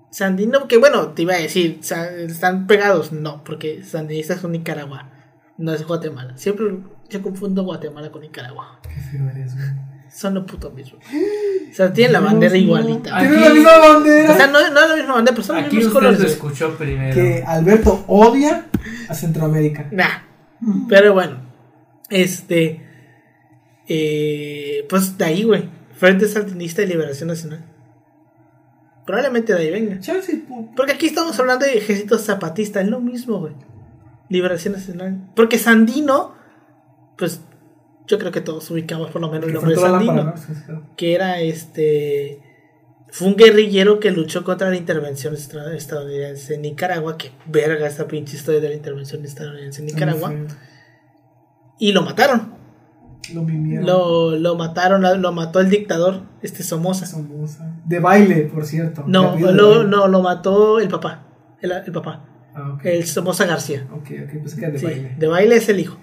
Sandino, que bueno, te iba a decir, están pegados. No, porque Sandinista es Nicaragua, no es Guatemala. Siempre yo confundo Guatemala con Nicaragua. Qué feo eres, güey. Son lo puto mismo. O sea, tienen la bandera igualita. Tienen la misma bandera. O sea, no, no es la misma bandera, pero son los Aquí mismos usted colores. lo güey. escuchó primero. que Alberto odia a Centroamérica. Nah. Pero bueno, este. eh, pues de ahí, güey. Frente Sandinista de Liberación Nacional. Probablemente de ahí venga. Chelsea, pu- Porque aquí estamos hablando de ejército zapatista, es lo mismo, güey. Liberación Nacional. Porque Sandino, pues yo creo que todos ubicamos por lo menos el nombre de Sandino. Que era este. Fue un guerrillero que luchó contra la intervención estadounidense en Nicaragua. Que verga esta pinche historia de la intervención estadounidense en Nicaragua. Muy Y lo mataron. Lo. Lo, lo mataron, lo mató el dictador, este Somoza. Somoza. De baile, por cierto. No, lo, no, lo mató el papá. El, el papá. Ah. El Somoza García. Ok, ok, pensé que de Sí, baile. de baile es el hijo.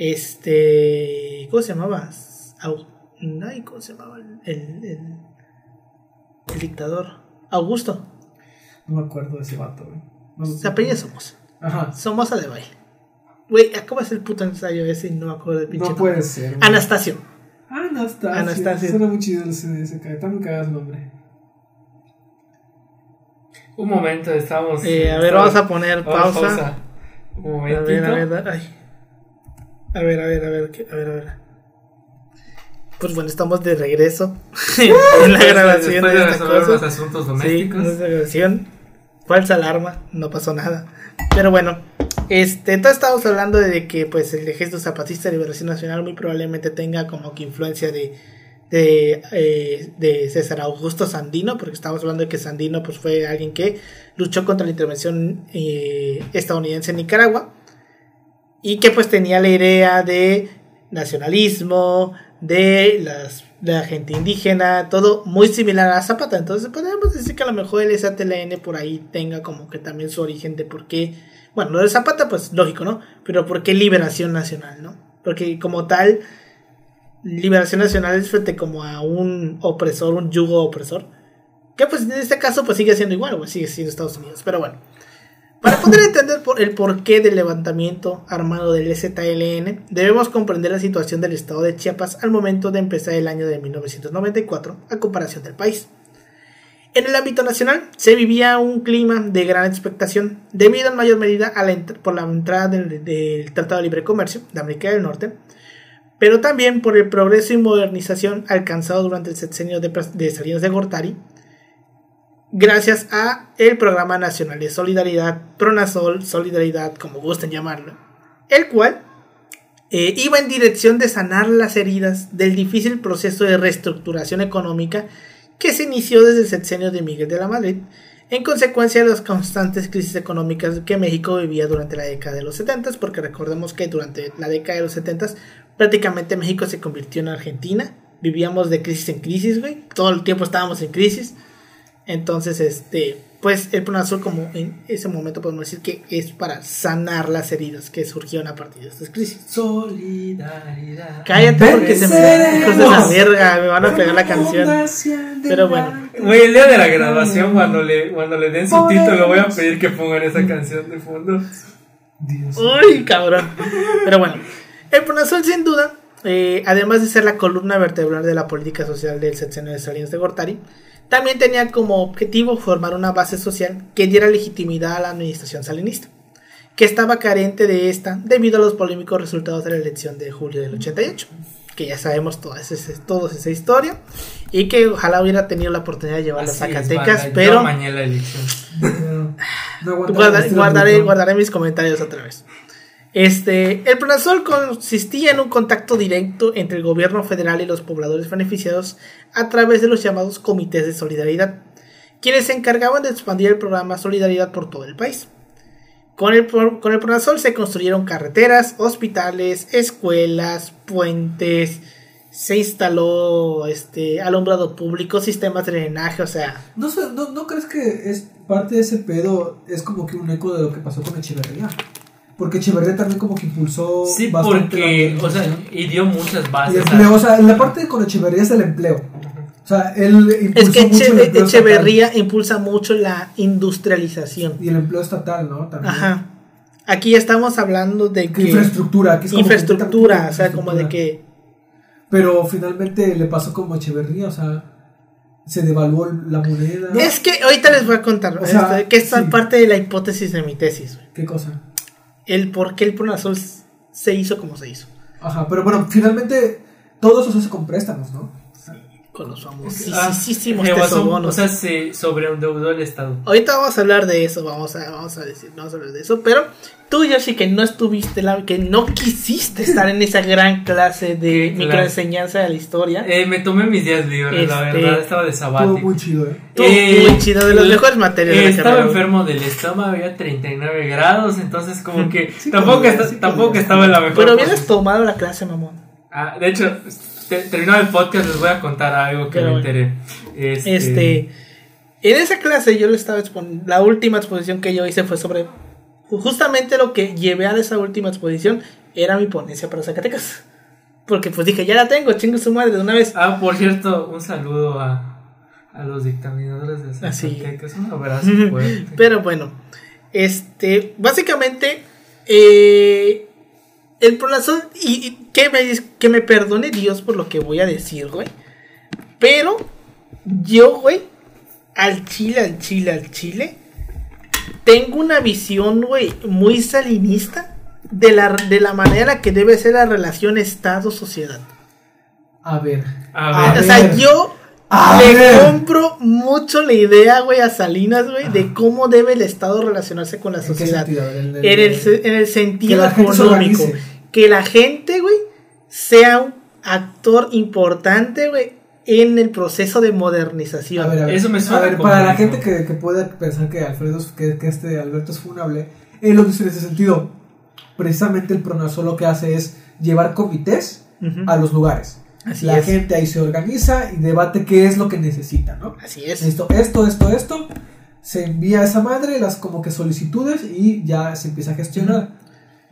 Este. ¿Cómo se llamaba? Ay, ¿cómo se llamaba? El, el, el- el dictador. Augusto. No me acuerdo de ese vato, güey. No, Se apellida Somoza. Ajá. Somoza de baile. Güey, ¿cómo es el puto ensayo ese? y No me acuerdo del pinche. No nombre. puede ser. güey. Anastasio. Anastasia. Anastasia. Suena muy chido ese, ese Está muy cagado su nombre. Un momento, estamos. Eh, a ver, vamos a poner pausa. Un A ver, momentito. a ver, ay. A ver, a ver, a ver, a ver, a ver. Pues bueno, estamos de regreso en la grabación de esta cosa. los asuntos Sí, domésticos. esta grabación. Falsa alarma, no pasó nada. Pero bueno, este, entonces estamos hablando de que pues el Ejército Zapatista de Liberación Nacional muy probablemente tenga como que influencia de, de, eh, de César Augusto Sandino, porque estamos hablando de que Sandino pues fue alguien que luchó contra la intervención eh, estadounidense en Nicaragua y que pues tenía la idea de nacionalismo, de las de la gente indígena, todo muy similar a Zapata. Entonces podríamos decir que a lo mejor el SATLN por ahí tenga como que también su origen de por qué, bueno, lo de Zapata pues lógico, ¿no? Pero por qué liberación nacional, ¿no? Porque como tal, liberación nacional es frente como a un opresor, un yugo opresor. Que pues en este caso pues sigue siendo igual, pues sigue siendo Estados Unidos. Pero bueno. Para poder entender el porqué del levantamiento armado del ZLN, debemos comprender la situación del estado de Chiapas al momento de empezar el año de 1994 a comparación del país. En el ámbito nacional se vivía un clima de gran expectación, debido en mayor medida por la entrada del, Tratado de Libre Comercio de América del Norte, pero también por el progreso y modernización alcanzado durante el sexenio de, de Salinas de Gortari, gracias a el Programa Nacional de Solidaridad, Pronasol, Solidaridad, como gusten llamarlo, el cual eh, iba en dirección de sanar las heridas del difícil proceso de reestructuración económica que se inició desde el sexenio de Miguel de la Madrid, en consecuencia de las constantes crisis económicas que México vivía durante la década de los 70, porque recordemos que durante la década de los 70 prácticamente México se convirtió en Argentina, vivíamos de crisis en crisis, güey, todo el tiempo estábamos en crisis, entonces, este, pues el Plan Azul, como en ese momento podemos decir que es para sanar las heridas que surgieron a partir de estas crisis. Solidaridad. Cállate porque se me hijos de la verga, me van a pegar la canción. Pero bueno. Güey, el día de la grabación, cuando le, cuando le den su título, voy a pedir que pongan esa canción de fondo. Dios. Uy, cabrón. Pero bueno, el Plan Azul sin duda eh, además de ser la columna vertebral de la política social del sexenio de Salinas de Gortari, también tenía como objetivo formar una base social que diera legitimidad a la administración salinista, que estaba carente de esta debido a los polémicos resultados de la elección de julio del 88, que ya sabemos toda esa, toda esa historia, y que ojalá hubiera tenido la oportunidad de llevarla a es, Zacatecas, banda, yo pero amañé la elección. No, no guardaré mis comentarios otra vez. Este, el Pronasol consistía en un contacto directo entre el gobierno federal y los pobladores beneficiados a través de los llamados comités de solidaridad, quienes se encargaban de expandir el programa Solidaridad por todo el país. Con el, con el Pronasol se construyeron carreteras, hospitales, escuelas, puentes, se instaló este, alumbrado público, sistemas de drenaje, o sea, ¿No, sé, no, ¿No crees que es parte de ese pedo? Es como que un eco de lo que pasó con Echeverría. Porque Echeverría también como que impulsó Sí, bastante porque, la o sea, y dio muchas Y bases. empleo, o sea, la parte con Echeverría es el empleo. O sea, él impulsó Es que mucho el Eche- empleo Echeverría impulsa mucho la industrialización. y el empleo estatal, ¿no? También. Ajá. Aquí estamos hablando de Que infraestructura, que es como infraestructura, que- o sea, como de que Pero finalmente le pasó como a Echeverría, o sea, se devaluó la moneda. es que ahorita les voy a contar O sea, este, que esta sí. es parte de la hipótesis de mi tesis, güey. ¿Qué cosa? El por qué el Pronasol se hizo como se hizo, Ajá, pero bueno, finalmente todo eso se hace con préstamos, ¿no? Con los Ah, famosísimos rebasó, tesobonos. O sea, se sobreendeudó el Estado. Ahorita vamos a hablar de eso, vamos a, vamos a decir, vamos a hablar de eso, pero tú Yoshi que no estuviste, la, que no quisiste estar en esa gran clase de Claro. microenseñanza de la historia, Eh, me tomé mis días libres, la Este, verdad, estaba de Estuvo sabático. muy chido, ¿eh? Estuvo Eh, muy chido, de las el- mejores materias de eh, la estaba carrera. enfermo del estómago, había 39 grados, entonces como que Sí tampoco, podía, esta- sí tampoco podía. estaba en la mejor Pero hubieras tomado la clase, mamón. Ah, de hecho, te- terminado el podcast les voy a contar algo que Pero me enteré. Este, Este, en esa clase yo le estaba exponiendo, la última exposición que yo hice fue sobre, justamente lo que llevé a esa última exposición era mi ponencia para Zacatecas. Porque pues dije, ya la tengo, chingo su madre de una vez. Ah, por cierto, un saludo a, a los dictaminadores de. Zacatecas. Un abrazo fuerte. Pero bueno, este, básicamente, eh, el Pronasol, y, y que, me, que me perdone Dios por lo que voy a decir, güey. Pero yo, güey, al chile, al chile, al chile, tengo una visión, güey, muy salinista de la, de la manera en la que debe ser la relación Estado-sociedad. A ver. A ver. O sea, yo A le ver. compro mucho la idea, güey, a Salinas, güey, de cómo debe el Estado relacionarse con la ¿En qué sociedad. en el- En el, en el sentido Que económico. Que la gente, güey, sea un actor importante, güey, en el proceso de modernización. A ver, a ver. Eso me suena A ver, para la gente que, que puede pensar que Alfredo, que, que este Alberto es funable, él lo dice en ese sentido. Precisamente el Pronasol lo que hace es llevar comités Ujú. a los lugares. Así la es. gente ahí se organiza y debate qué es lo que necesita, ¿no? Así es. Esto, esto, esto, esto. Se envía a esa madre las como que solicitudes y ya se empieza a gestionar.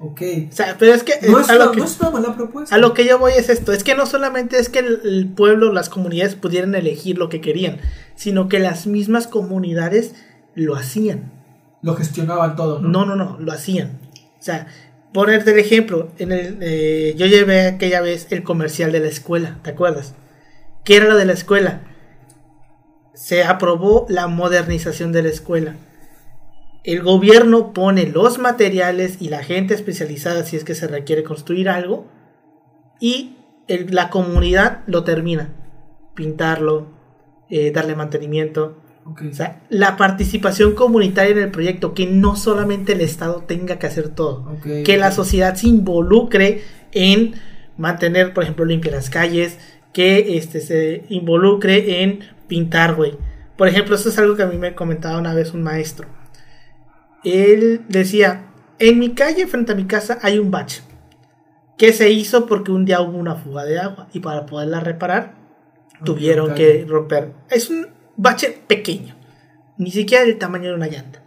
Ok. O sea, pero es que, No eh, es, a, una, lo que no es una mala propuesta. a lo que yo voy es esto. Es que no solamente es que el, el pueblo, las comunidades pudieran elegir lo que querían, sino que las mismas comunidades lo hacían. Lo gestionaban todo, ¿no? No, no, no, lo hacían. O sea, ponerte el ejemplo, en el, eh, yo llevé aquella vez el comercial de la escuela, ¿te acuerdas? ¿Qué era lo de la escuela? Se aprobó la modernización de la escuela. El gobierno pone los materiales y la gente especializada si es que se requiere construir algo y la comunidad lo termina. Pintarlo, eh, darle mantenimiento, Ok. o sea, la participación comunitaria en el proyecto, que no solamente el Estado tenga que hacer todo, que la sociedad se involucre en mantener, por ejemplo, limpias las calles, que este, se involucre en pintar, güey. Por ejemplo, esto es algo que a mí me comentaba una vez un maestro. Él decía, en mi calle frente a mi casa hay un bache, que se hizo porque un día hubo una fuga de agua y para poderla reparar tuvieron que romper. Es un bache pequeño, ni siquiera del tamaño de una llanta,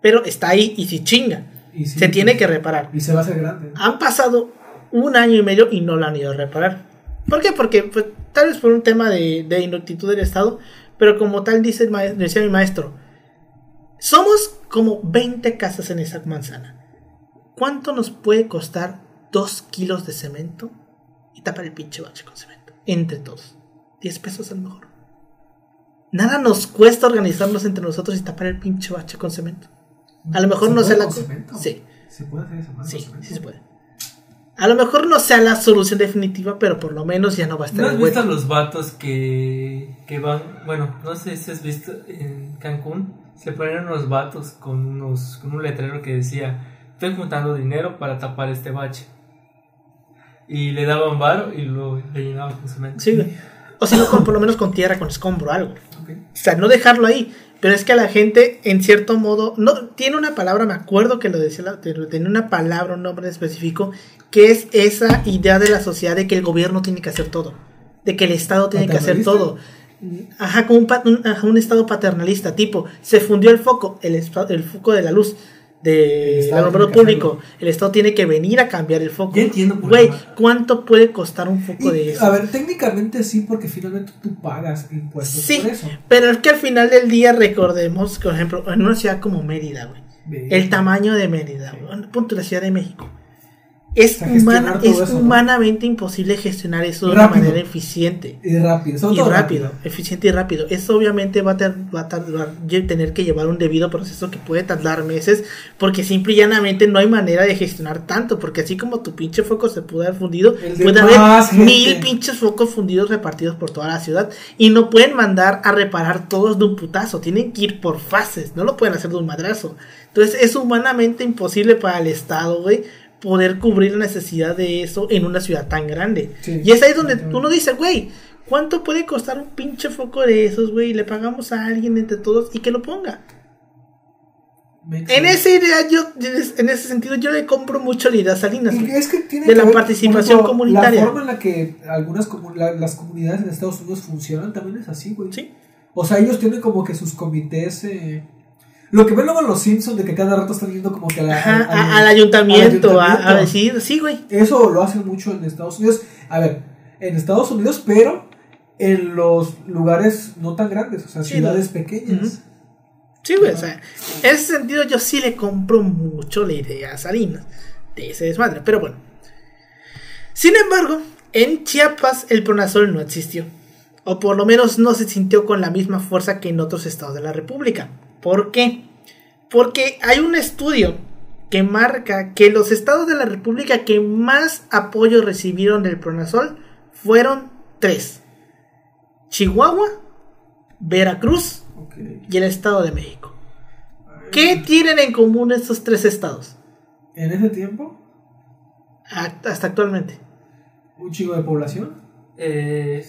pero está ahí y si chinga, Y sí, se tiene que reparar. Y se va a hacer grande. Han pasado un año y medio y no lo han ido a reparar. ¿Por qué? Porque pues, tal vez por un tema de, de ineptitud del Estado, pero como tal dice el maes- decía mi maestro, somos como 20 casas en esa manzana. ¿Cuánto nos puede costar 2 kilos de cemento y tapar el pinche bache con cemento. Entre todos. 10 pesos a lo mejor. Nada nos cuesta organizarnos entre nosotros y tapar el pinche bache con cemento. A lo mejor ¿Se no sea la. con cemento? Sí, ¿Se puede hacer eso? más sí, con cemento? sí se puede. A lo mejor no sea la solución definitiva, pero por lo menos ya no va a estar ¿No has el visto los vatos que, que van, bueno, no sé si has visto en Cancún, se ponían unos vatos con, unos, con un letrero que decía, estoy juntando dinero para tapar este bache. Y le daban varo y lo rellenaban con cemento. Sí, güey. O si no, con- por lo menos con tierra, con escombro, algo. O sea, no dejarlo ahí. Pero es que a la gente, en cierto modo, no tiene una palabra, me acuerdo que lo decía, la- tiene una palabra, un nombre específico, que es esa idea de la sociedad de que el gobierno tiene que hacer todo, de que el Estado tiene que hacer todo. Ajá, como un, un- ajá, un Estado paternalista, tipo, se fundió el foco, el, el foco de la luz de alumbrado público, el Estado tiene que venir a cambiar el foco. Ya entiendo Güey. ¿cuánto puede costar un foco de Y, eso? a ver, técnicamente sí, porque finalmente tú pagas impuestos Sí, por eso. pero es que al final del día recordemos, por ejemplo, en una ciudad como Mérida, güey, el tamaño de Mérida, güey, punto de la Ciudad de México, es, humana- es eso, ¿no? humanamente imposible gestionar eso de Rápido. una manera eficiente. Y rápido, sobre Y todo rápido, eficiente y rápido. Eso obviamente va a, ter- va a tardar- tener que llevar un debido proceso que puede tardar meses, porque simple y llanamente no hay manera de gestionar tanto, porque así como tu pinche foco se pudo haber fundido, El puede haber gente. mil pinches focos fundidos repartidos por toda la ciudad y no pueden mandar a reparar todos de un putazo, tienen que ir por fases, no lo pueden hacer de un madrazo. Entonces es humanamente imposible para el Estado, güey, poder cubrir la necesidad de eso en una ciudad tan grande. Sí, y es ahí donde uno dice, güey, ¿cuánto puede costar un pinche foco de esos, güey? Le pagamos a alguien entre todos y que lo ponga. En esa idea, yo, en ese sentido, yo le compro mucho la idea a Salinas. Es que tiene de que la ver, participación ejemplo, comunitaria. La forma en la que algunas la- las comunidades en Estados Unidos funcionan también es así, güey. Sí. O sea, ellos tienen como que sus comités. eh, Lo que ven luego en los Simpsons de que cada rato están yendo como que a la- Ajá, al- ayuntamiento, a, decir, sí, güey. Eso lo hacen mucho en Estados Unidos. A ver, en Estados Unidos, pero en los lugares no tan grandes, o sea, Sí, ciudades no. pequeñas. Sí, güey, o sea, en ese sentido yo sí le compro mucho la idea a Salinas de ese desmadre, pero bueno. Sin embargo, en Chiapas el Pronazol no existió, o por lo menos no se sintió con la misma fuerza que en otros estados de la República. ¿Por qué? Porque hay un estudio que marca que los estados de la República que más apoyo recibieron del Pronazol fueron tres. Chihuahua, Veracruz y el Estado de México. ¿Qué tienen en común estos tres estados? En ese tiempo, Hasta actualmente. un chico de población. Eh,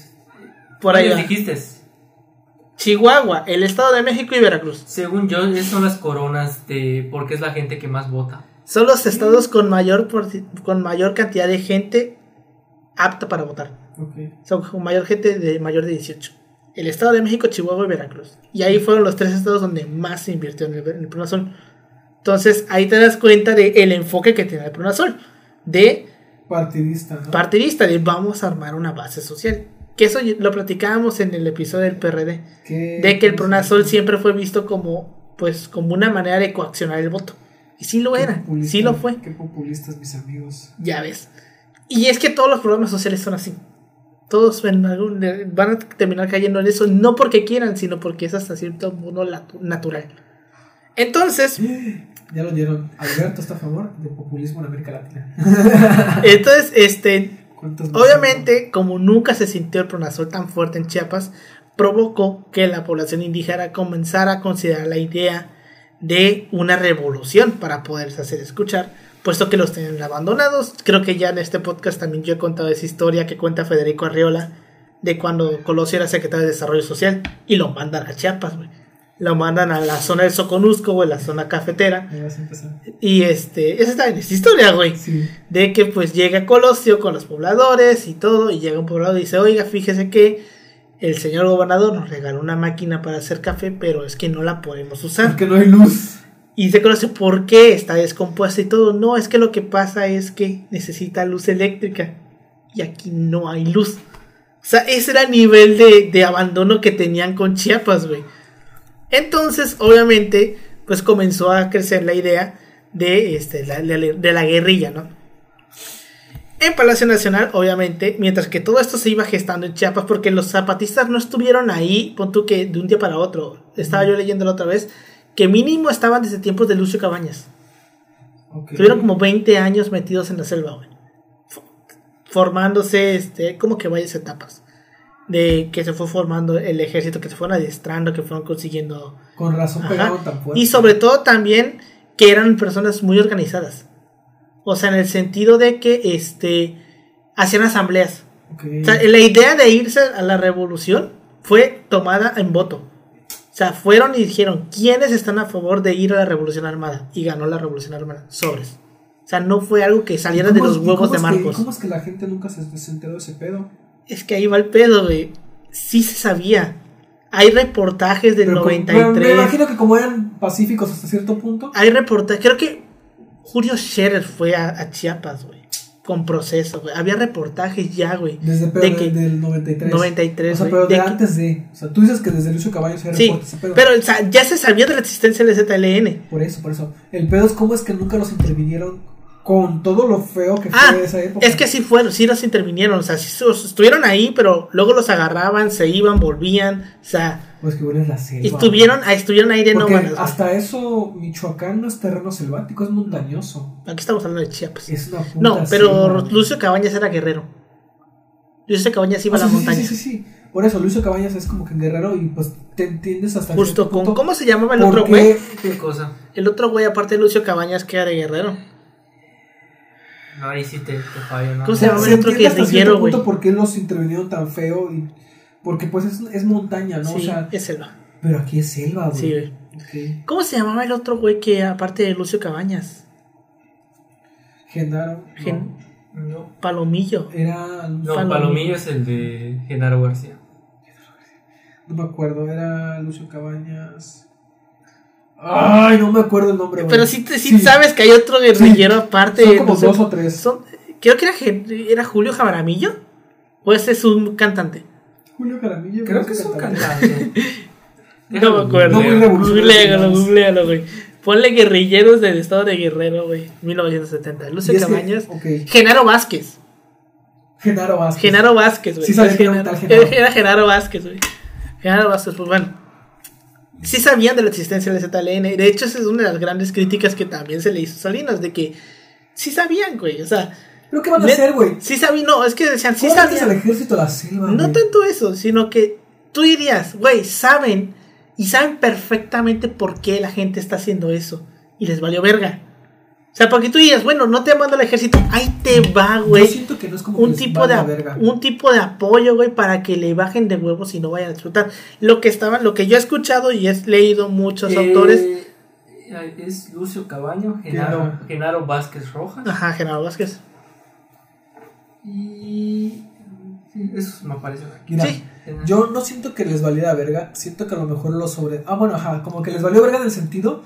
Por ahí ¿cuáles va. dijiste? Chihuahua, el Estado de México y Veracruz. Según yo, esas son las coronas de porque es la gente que más vota. Son los estados con mayor, con mayor cantidad de gente apta para votar. Son con mayor gente de mayor de 18. El Estado de México, Chihuahua y Veracruz. Y ahí fueron los tres estados donde más se invirtió en el, en el Pronazol. Entonces ahí te das cuenta del enfoque que tiene el Pronazol. De Partidista, ¿no? partidista, de vamos a armar una base social. Que eso lo platicábamos en el episodio del PRD. ¿Qué- De que el Pronazol siempre fue visto como, pues, como una manera de coaccionar el voto. Y sí lo era, sí lo fue. Qué populistas, mis amigos. Ya ves. Y es que todos los programas sociales son así. Todos en algún- van a terminar cayendo en eso, no porque quieran, sino porque es hasta cierto modo natural. Entonces, Ya lo dieron. Alberto está a favor del populismo en América Latina. entonces, este, ¿Cuántos más obviamente, como nunca se sintió el pronazol tan fuerte en Chiapas, provocó que la población indígena comenzara a considerar la idea de una revolución para poderse hacer escuchar, puesto que los tenían abandonados. Creo que ya en este podcast también yo he contado esa historia que cuenta Federico Arriola de cuando Colosio era secretario de Desarrollo Social y lo mandan a Chiapas, güey. Lo mandan a la zona del Soconusco, güey, la zona cafetera. Ahí vas a empezar. Y este, esa está en esta historia, güey Sí. de que pues llega Colosio con los pobladores y todo, y llega un poblador y dice, oiga, fíjese que el señor gobernador nos regaló una máquina para hacer café, pero es que no la podemos usar. Porque no hay luz. Y dice Colosio, ¿por qué? Está descompuesta y todo. No, es que lo que pasa es que necesita luz eléctrica, y aquí no hay luz. O sea, ese era el nivel de, de abandono que tenían con Chiapas, güey. Entonces, obviamente, pues comenzó a crecer la idea de, este, la, de, de la guerrilla, ¿no? en Palacio Nacional, obviamente, mientras que todo esto se iba gestando en Chiapas, porque los zapatistas no estuvieron ahí, pon tú que de un día para otro. Estaba yo leyendo la otra vez, que mínimo estaban desde tiempos de Lucio Cabañas. Ok. Estuvieron como 20 años metidos en la selva, güey. Formándose, este, como que varias etapas. De que se fue formando el ejército, que se fueron adestrando, que fueron consiguiendo. Con razón Ajá. pegaron tan fuerte. Y sobre todo también que eran personas muy organizadas. O sea, en el sentido de que este hacían asambleas. O sea, la idea de irse a la revolución fue tomada en voto. O sea, fueron y dijeron, ¿quiénes están a favor de ir a la revolución armada? Y ganó la revolución armada. Sobres. O sea, no fue algo que saliera de ¿Cómo los huevos de que- Marcos. ¿Cómo es que la gente nunca se, se enteró de ese pedo? Es que ahí va el pedo, güey. Sí se sabía. Hay reportajes del Pero con- 93. me, me imagino que como eran pacíficos hasta cierto punto. Hay reportajes. Creo que Julio Scherer fue a, a Chiapas, güey. Con proceso, güey. Había reportajes ya, güey. Desde pero de que- del 93. 93, O sea, pero de, de que- antes de. O sea, tú dices que desde Lucio Caballos era Sí, ese pedo. pero o sea, ya se sabía de la existencia del ZLN. Por eso, por eso. El pedo es cómo es que nunca los intervinieron con todo lo feo que Ah, fue esa época. es que sí fueron, sí los intervinieron, o sea, sí estuvieron ahí, pero luego los agarraban, se iban, volvían, o sea, Pues que huele la selva. estuvieron, ahí estuvieron ahí de nómadas. güey. hasta eso, Michoacán no es terreno selvático, es montañoso. Aquí estamos hablando de Chiapas. Es una puta No, pero selva. Lucio Cabañas era guerrero. Lucio Cabañas iba sea, a la sí, montaña. Sí, sí, sí. Por eso, Lucio Cabañas es como que guerrero y pues te entiendes hasta Justo con, punto ¿cómo se llamaba el otro qué- güey? ¿Qué cosa? El otro güey, aparte de Lucio Cabañas, que era de guerrero. No, ahí sí te, te fallo, ¿no? ¿Cómo se llama el otro entiende hasta guerrillero, cierto güey? punto por qué los intervinieron tan feo y porque pues es, es montaña, ¿no? Sí, o sea, es selva. pero aquí es selva, güey. Sí, güey. ¿Cómo se llamaba el otro güey que aparte de Lucio Cabañas? Genaro. no. Gen- No, Era. Palomillo. no Palomillo. Palomillo es el de Genaro García. No me acuerdo, era Lucio Cabañas. Ay, no me acuerdo el nombre, güey. Pero sí, te- sí sabes que hay otro guerrillero aparte. Son como no sé, dos o tres. son- creo que era, era Julio Jaramillo. ¿O ese es un cantante? Julio Caramillo. Creo no que es un cantante. No me acuerdo. No, muy revolucionario, Googlealo, googlealo, güey. Ponle guerrilleros del estado de Guerrero, güey. 1970. Lucio Y es que- Cabañas. ok. Genaro Vázquez. Genaro Vázquez. Genaro Vázquez, güey. Sí sabía que era Genaro- Genaro. Era Genaro Vázquez, güey. Genaro Vázquez, pues bueno. Sí sabían de la existencia del ZLN. De hecho, esa es una de las grandes críticas que también se le hizo a Salinas, de que sí sabían, güey. O sea, ¿Pero qué van a hacer, güey? Sí sabían, no, es que decían, sí ¿Cómo metes al sabían. ejército a la selva, No tanto eso, sino que tú dirías, güey, saben y saben perfectamente por qué la gente está haciendo eso y les valió verga. O sea, porque tú dirías, bueno, no te mando al ejército, ahí te va, Yo güey. siento que no es como Un que les tipo, de, verga. un tipo de apoyo, güey, para que le bajen de huevos y no vayan a disfrutar. Lo que estaban, lo que yo he escuchado y he leído muchos Eh, autores. Es Lucio Cabaño, Genaro, Genaro. Vázquez Rojas. Ajá, Genaro Vázquez. Y. sí, Esos me aparecen aquí. Mira, Sí. yo no siento que les valiera verga. Siento que a lo mejor lo sobre. Ah, bueno, ajá. Como que les valió verga en el sentido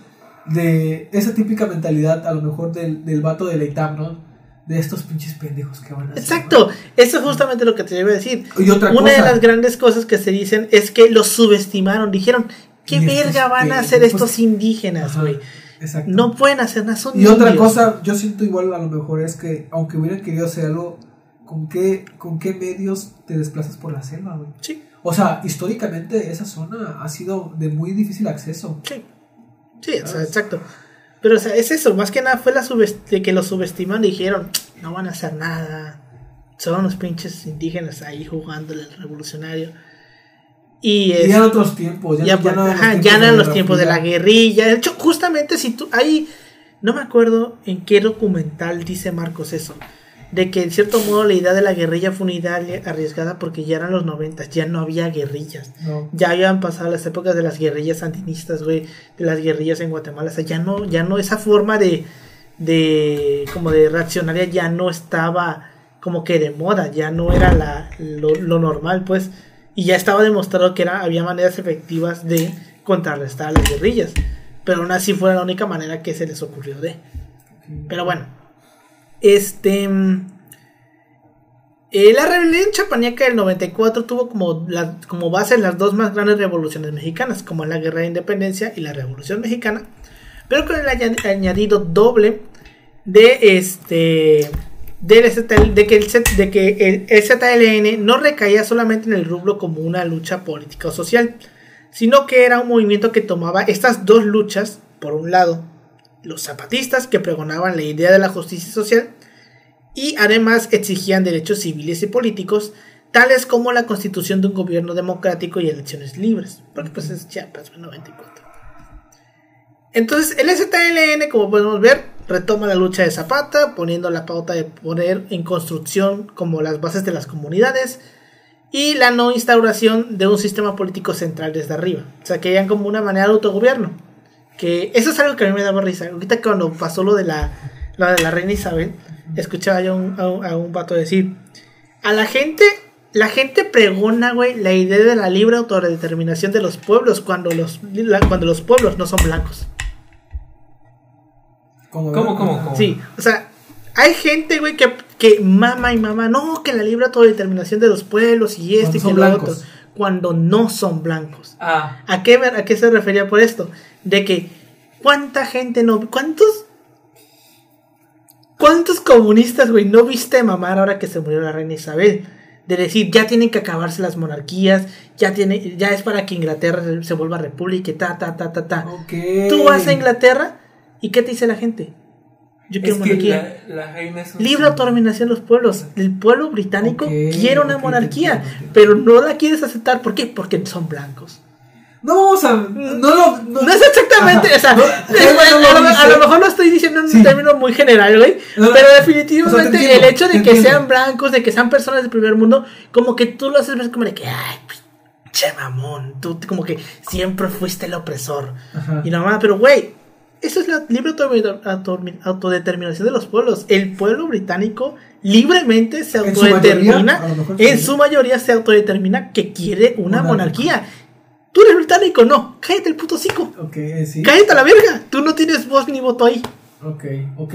de esa típica mentalidad, a lo mejor del, del vato de la ITAM, ¿no? De estos pinches pendejos que van a hacer. Exacto, eso es justamente lo que te iba a decir. ¿no? Y otra Una de las grandes cosas que se dicen es que los subestimaron. Dijeron, ¿qué verga van a hacer estos indígenas, güey? Exacto. No pueden hacer nada, son Y otra cosa, yo siento igual a lo mejor es que, aunque hubieran querido hacer algo, ¿con qué, con qué medios te desplazas por la selva, güey? Sí, O sea, históricamente esa zona ha sido de muy difícil acceso. sí. Sí, o sea, exacto. Pero o sea, es eso, más que nada fue la subest- de que los subestiman y dijeron, no van a hacer nada. Son unos pinches indígenas ahí jugando el revolucionario. Y Y es, eran otros tiempos, ya, ya, ya no ajá, los ya no eran los tiempos de la guerrilla. De hecho, justamente si tú. Ahí. No me acuerdo en qué documental dice Marcos eso. De que en cierto modo la idea de la guerrilla fue una idea arriesgada porque ya eran los noventas, ya no había guerrillas. No. Ya habían pasado las épocas de las guerrillas sandinistas, güey, de las guerrillas en Guatemala. O sea, ya no, ya no, esa forma de, de, como de reaccionaria ya no estaba como que de moda, ya no era la, lo, lo normal, pues. Y ya estaba demostrado que era, había maneras efectivas de contrarrestar a las guerrillas. Pero aún así fue la única manera que se les ocurrió de. Pero bueno. Este. mm, eh, la rebelión chapaneca del 94 tuvo como, como base las dos más grandes revoluciones mexicanas, como la Guerra de Independencia y la Revolución Mexicana, pero con el aña- añadido doble de este de que, el, de que el ZLN no recaía solamente en el rubro como una lucha política o social, sino que era un movimiento que tomaba estas dos luchas, por un lado, los zapatistas que pregonaban la idea de la justicia social y además exigían derechos civiles y políticos, tales como la constitución de un gobierno democrático y elecciones libres, porque pues es Chiapas, 94. Entonces, el ZLN, como podemos ver, retoma la lucha de Zapata, poniendo la pauta de poner en construcción como las bases de las comunidades y la no instauración de un sistema político central desde arriba. O sea, que hayan como una manera de autogobierno. Que eso es algo que a mí me daba risa. Ahorita cuando pasó lo de la, lo de la reina Isabel, escuchaba yo a un, a un- a un vato decir, a la gente, la gente pregona, güey, la idea de la libre autodeterminación de los pueblos cuando los, la- cuando los pueblos no son blancos. ¿Cómo, ¿Cómo, cómo, cómo? Sí, o sea, hay gente, güey, que, que mama y mama, no, que la libre autodeterminación de los pueblos y esto y que son lo blancos. otro, cuando no son blancos. Ah, ¿A qué, ¿A qué se refería por esto? De que, ¿cuánta gente no... ¿Cuántos... ¿Cuántos comunistas, güey, no viste mamar ahora que se murió la reina Isabel? De decir, ya tienen que acabarse las monarquías, ya tiene, ya es para que Inglaterra se- vuelva república y ta, ta, ta, ta, ta. Ok. Tú vas a Inglaterra y ¿qué te dice la gente? Yo es quiero que monarquía. la, es Libre autodeterminación de los pueblos. El pueblo británico quiere una monarquía, pero no la quieres aceptar. ¿Por qué? Porque son blancos. No vamos a. No, lo- no, No es exactamente, Ajá. o sea, No, es- no lo a, lo, mejor lo estoy diciendo en un Sí. término muy general, güey, pero O sea, definitivamente el hecho de que sean blancos, de que sean personas del primer mundo, como que tú lo haces ver como de que, ay, che mamón, tú como que siempre fuiste el opresor. Ajá. Y nada más, pero güey, eso es la libre autodetermin- autodetermin- autodeterminación de los pueblos. El pueblo británico libremente se En su mayoría, autodetermina, en su mayoría se autodetermina que quiere una monarquía. Tú eres británico, no, cállate el puto cico. Ok, eh, sí. Cállate a la verga, tú no tienes voz ni voto ahí. Ok, ok.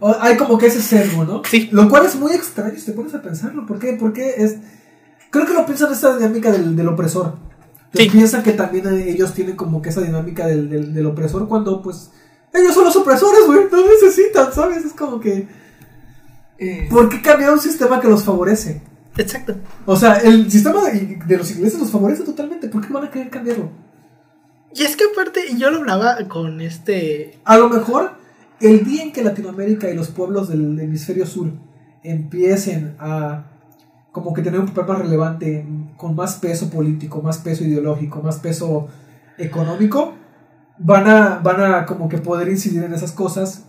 O- hay como que ese sesgo, ¿no? Sí. Lo cual es muy extraño si te pones a pensarlo. ¿Por qué? Porque es. Creo que lo piensan esta dinámica del, del opresor. Sí. Piensan que también ellos tienen como que esa dinámica del, del, del opresor cuando, pues. Ellos son los opresores, güey. No necesitan, ¿sabes? Es como que. Eh, ¿Por qué cambiar un sistema que los favorece? Exacto. O sea, el sistema de, de los ingleses los favorece totalmente. ¿Por qué van a querer cambiarlo? Y es que aparte, yo lo hablaba con este. A lo mejor el día en que Latinoamérica y los pueblos del hemisferio sur empiecen a como que tener un papel más relevante, con más peso político, más peso ideológico, más peso económico, van a, van a como que poder incidir en esas cosas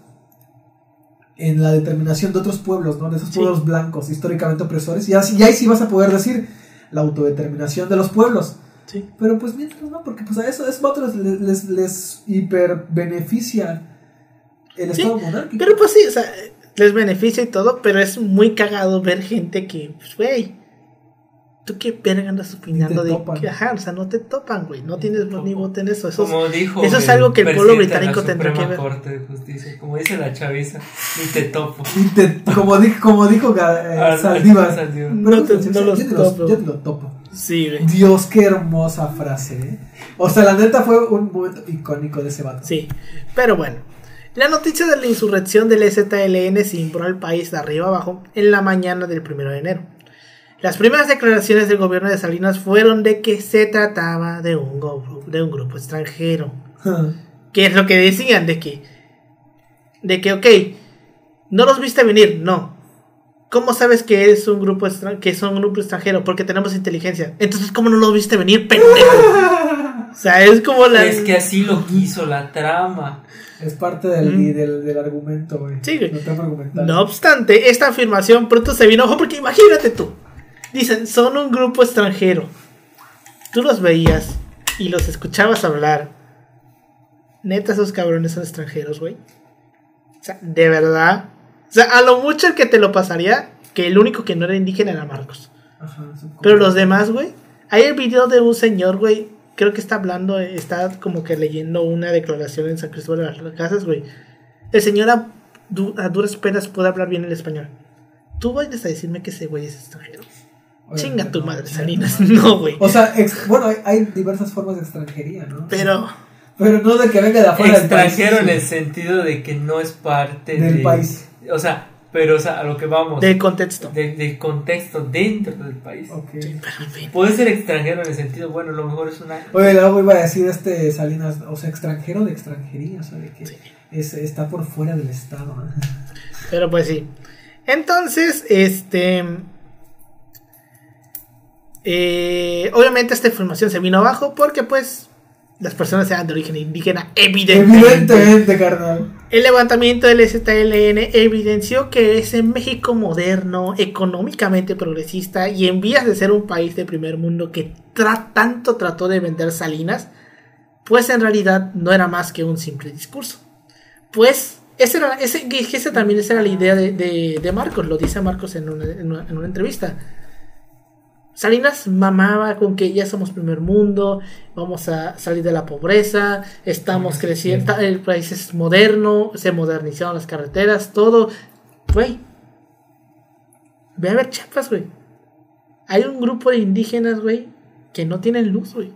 en la determinación de otros pueblos, ¿no? De esos Sí. pueblos blancos, históricamente opresores, y, así, y ahí sí vas a poder decir la autodeterminación de los pueblos. Sí. Pero pues mientras no, porque pues a eso, a esos vatos les, les, les hiper beneficia el Sí, estado monárquico. Pero pues sí, o sea, les beneficia y todo, pero es muy cagado ver gente que, pues, güey, tú qué verga andas opinando de topan. que, ajá, o sea, no te topan, güey, no tienes voz ni voto en eso. Eso es- como dijo eso es algo que el pueblo británico tendrá que ver. Corte de Justicia, como dice la chaviza, ni te topo. Te- como, dijo, como dijo eh, Ah, Saldívar. No te- yo no los topo. yo te lo topo. Sí, güey. Dios, qué hermosa frase. ¿eh? O sea, la neta fue un momento icónico de ese vato. Sí, pero bueno. La noticia de la insurrección del ZLN se impuso al país de arriba abajo en la mañana del 1 de enero. Las primeras declaraciones del gobierno de Salinas fueron de que se trataba de un, go- de un grupo extranjero. ¿Qué es lo que decían? De que, de que, ok, no los viste venir, no. ¿Cómo sabes que es un grupo que son un grupo extranjero? Porque tenemos inteligencia. Entonces, ¿cómo no los viste venir, pendejo? O sea, es como la. Es que así lo quiso la trama. Es parte del, Mm. del, del argumento, güey. Sí, güey. No. No obstante, esta afirmación pronto se vino ojo porque imagínate tú. Dicen, son un grupo extranjero. Tú los veías y los escuchabas hablar. Neta, esos cabrones son extranjeros, güey. O sea, de verdad. O sea, a lo mucho el que te lo pasaría, que el único que no era indígena era Marcos. Ajá, Pero los demás, güey. Hay el video de un señor, güey. Creo que está hablando, está como que leyendo una declaración en San Cristóbal de las Casas, güey. El señor a, du- a duras penas puede hablar bien el español. Tú vayas a decirme que ese güey es extranjero. Obviamente Chinga tu no, madre, Salinas. No, güey. O sea, ex- bueno, hay, hay diversas formas de extranjería, ¿no? Pero, Pero no de que venga de afuera del país. Extranjero en Sí. el sentido de que no es parte Del de- país. O sea, Pero, o sea, a lo que vamos. Del contexto. de- del contexto dentro del país. Ok. Sí, pero en fin. Puede ser extranjero en el sentido, bueno, a lo mejor es una. Oye, luego iba a decir este Salinas, o sea, extranjero de extranjería, o sea, de que es, está por fuera del estado. ¿eh? Pero pues sí. Entonces, este. Eh, obviamente esta información se vino abajo porque pues las personas eran de origen indígena, evidentemente. Evidentemente, carnal. El levantamiento del ZLN evidenció que ese México moderno, económicamente progresista y en vías de ser un país de primer mundo que tra- tanto trató de vender Salinas, pues en realidad no era más que un simple discurso. Pues ese era, también esa era la idea de, de- de Marcos, lo dice Marcos en una, en una- en una entrevista. Salinas mamaba con que ya somos primer mundo, vamos a salir de la pobreza, estamos Sí, creciendo, sí. el país es moderno, se modernizaron las carreteras, todo. Güey, ve a ver Chiapas, güey. Hay un grupo de indígenas, güey, que no tienen luz, güey.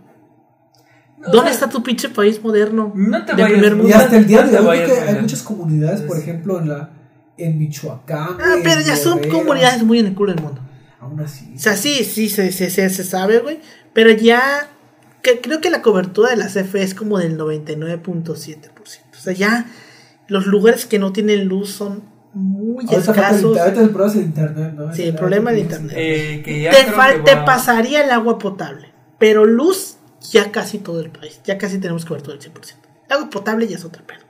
¿Dónde está tu pinche país moderno? No te de vayas primer Y mundo? hasta el día No de hoy hay muchas comunidades, por ejemplo, en la en Michoacán. Ah, pero ya son comunidades muy en el culo del mundo. Aún así. O sea, sí, sí, se, se, se, se sabe, güey. Pero ya. Que, creo que la cobertura de la CFE es como del 99.7%. O sea, ya. Los lugares que no tienen luz son muy Ahorita escasos. ahorita el problema es el internet, ¿no? Sí, Es el problema del internet. Eh, que ya Te, creo fal- que te va- pasaría el agua potable. Pero luz, ya casi todo el país. Ya casi tenemos cobertura del 100%. Agua potable ya es otro pedo.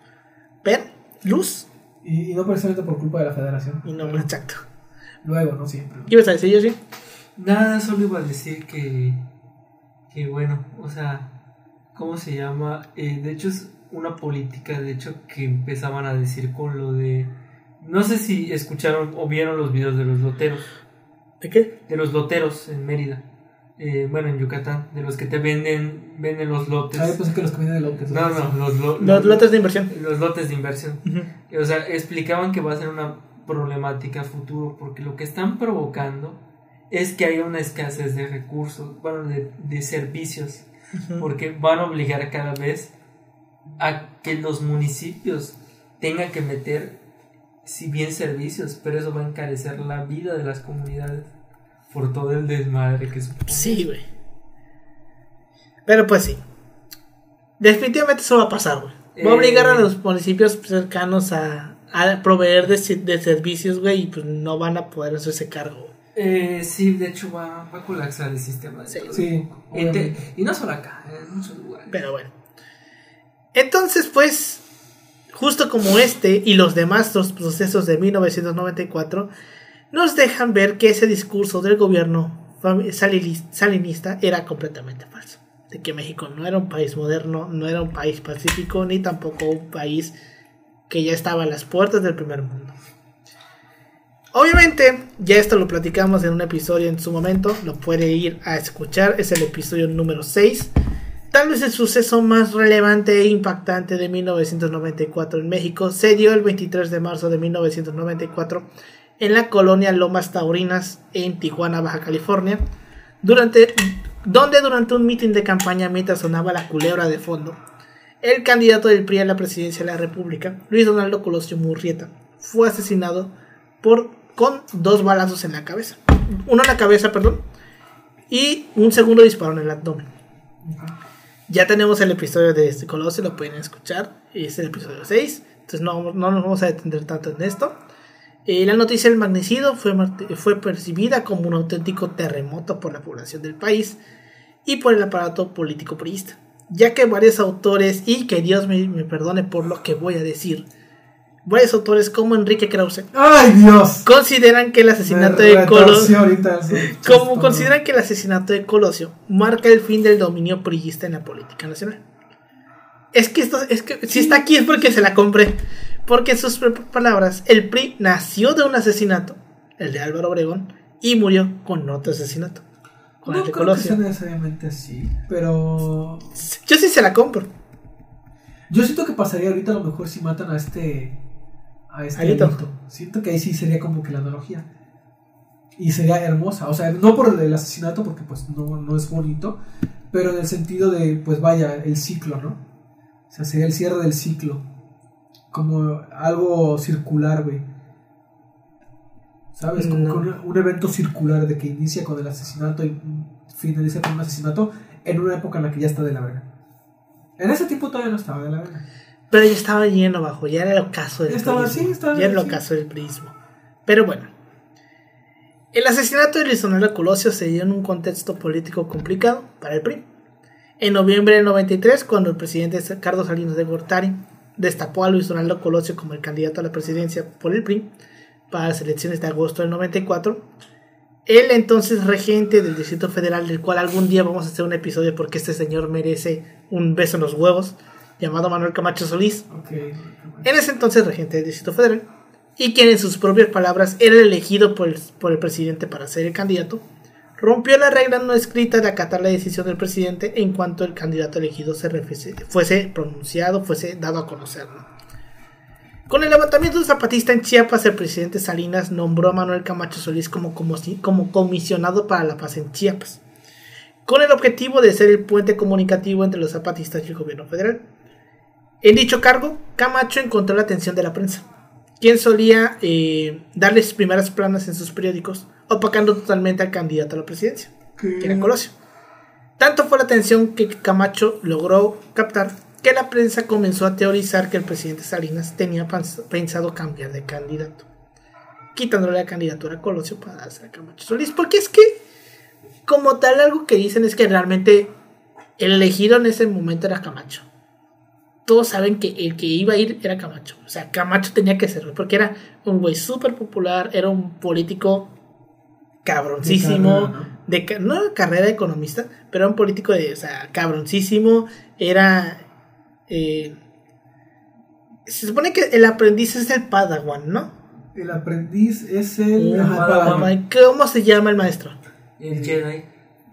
Pero, luz, Y, y no precisamente por culpa de la federación. y no, exacto. Luego, no siempre. ¿Qué ibas a decir, yo sí? Nada, solo iba a decir que. Que bueno, o sea, ¿cómo se llama? Eh, de hecho, es una política, de hecho, que empezaban a decir con lo de. No sé si escucharon o vieron los videos de los loteros. ¿De qué? De los loteros en Mérida. Eh, bueno, en Yucatán. De los que te venden venden los lotes. Ah, yo pensé que los que de López. No, no, los, lo- Los lotes de inversión. los lotes de inversión. O sea, explicaban que va a ser una problemática a futuro porque lo que están provocando es que haya una escasez de recursos, bueno, de, de servicios, porque van a obligar cada vez a que los municipios tengan que meter, si bien servicios, pero eso va a encarecer la vida de las comunidades por todo el desmadre que supone. Sí, güey. Pero pues sí. Definitivamente eso va a pasar, güey. Va a Eh. obligar a los municipios cercanos a, a proveer de, si- de servicios, güey, y pues no van a poder hacerse cargo. güey. Eh, sí, de hecho va, va a colapsar el sistema. Sí. Sí. Y, no solo acá, en muchos lugares. Pero bueno. Entonces, pues, justo como este y los demás los procesos de 1994, nos dejan ver que ese discurso del gobierno salinista era completamente falso. De que México no era un país moderno, no era un país pacífico, ni tampoco un país que ya estaba a las puertas del primer mundo. Obviamente, ya esto lo platicamos en un episodio en su momento, lo puede ir a escuchar, es el episodio número 6. Tal vez el suceso más relevante e impactante de 1994 en México se dio el 23 de marzo de 1994 en la colonia Lomas Taurinas en Tijuana, Baja California, donde durante un mitin de campaña mientras sonaba la culebra de fondo, el candidato del PRI a la presidencia de la República, Luis Donaldo Colosio Murrieta, fue asesinado por, con dos balazos en la cabeza. Uno en la cabeza, perdón, y un segundo disparo en el abdomen. Ya tenemos el episodio de este Colosio, lo pueden escuchar. Es el episodio 6. Entonces no, no nos vamos a detener tanto en esto. Eh, la noticia del magnicidio fue, fue percibida como un auténtico terremoto por la población del país y por el aparato político priista, ya que varios autores, y que Dios me, me perdone por lo que voy a decir, varios autores como Enrique Krause ¡Ay, Dios! consideran que el asesinato Me de Colosio como consideran que el asesinato de Colosio marca el fin del dominio priista en la política nacional. Es que esto, es que si está aquí es porque se la compré. Porque en sus palabras, el PRI nació de un asesinato, el de Álvaro Obregón, y murió con otro asesinato, con No el de creo que sea necesariamente así, pero Yo sí se la compro. yo siento que pasaría ahorita a lo mejor si matan a este a este Alito. Alito. Siento que ahí sí sería como que la analogía. Y sería hermosa, o sea, no por el asesinato porque pues no, no es bonito, pero en el sentido de pues vaya, el ciclo, ¿no? O sea, sería el cierre del ciclo. Como algo circular, güey. ¿Sabes? Como No. que un, un evento circular de que inicia con el asesinato y finaliza con un asesinato en una época en la que ya está de la verga. En ese tiempo todavía no estaba de la verga. Pero ya estaba lleno abajo, ya era el ocaso del estaba prismo. así, estaba ya era el ocaso del prismo. Pero bueno. El asesinato de Luis Donaldo Colosio se dio en un contexto político complicado para el PRI. En noviembre del 93, cuando el presidente Carlos Salinas de Gortari destapó a Luis Donaldo Colosio como el candidato a la presidencia por el PRI para las elecciones de agosto del 94, el entonces regente del Distrito Federal, del cual algún día vamos a hacer un episodio porque este señor merece un beso en los huevos, llamado Manuel Camacho Solís, en ese entonces regente del Distrito Federal, y quien en sus propias palabras era elegido por el, por el presidente para ser el candidato, rompió la regla no escrita de acatar la decisión del presidente en cuanto el candidato elegido se refiese- fuese pronunciado, fuese dado a conocer. ¿no? Con el levantamiento zapatista en Chiapas, el presidente Salinas nombró a Manuel Camacho Solís como, como, como comisionado para la paz en Chiapas, con el objetivo de ser el puente comunicativo entre los zapatistas y el gobierno federal. En dicho cargo, Camacho encontró la atención de la prensa, quien solía eh, darles primeras planas en sus periódicos, opacando totalmente al candidato a la presidencia, que era Colosio. Tanto fue la atención que Camacho logró captar que la prensa comenzó a teorizar que el presidente Salinas tenía pens- pensado cambiar de candidato, quitándole la candidatura a Colosio para darse a Camacho Solís, porque es que, como tal, algo que dicen es que realmente el elegido en ese momento era Camacho todos saben que el que iba a ir era Camacho. O sea, Camacho tenía que ser, güey, porque era un güey súper popular, era un político cabroncísimo, De no carrera de economista, pero era un político de, o sea, cabroncísimo, era... eh, se supone que el aprendiz es el Padawan, ¿no? El aprendiz es el. Padawan. ¿Cómo se llama el maestro? El Jedi.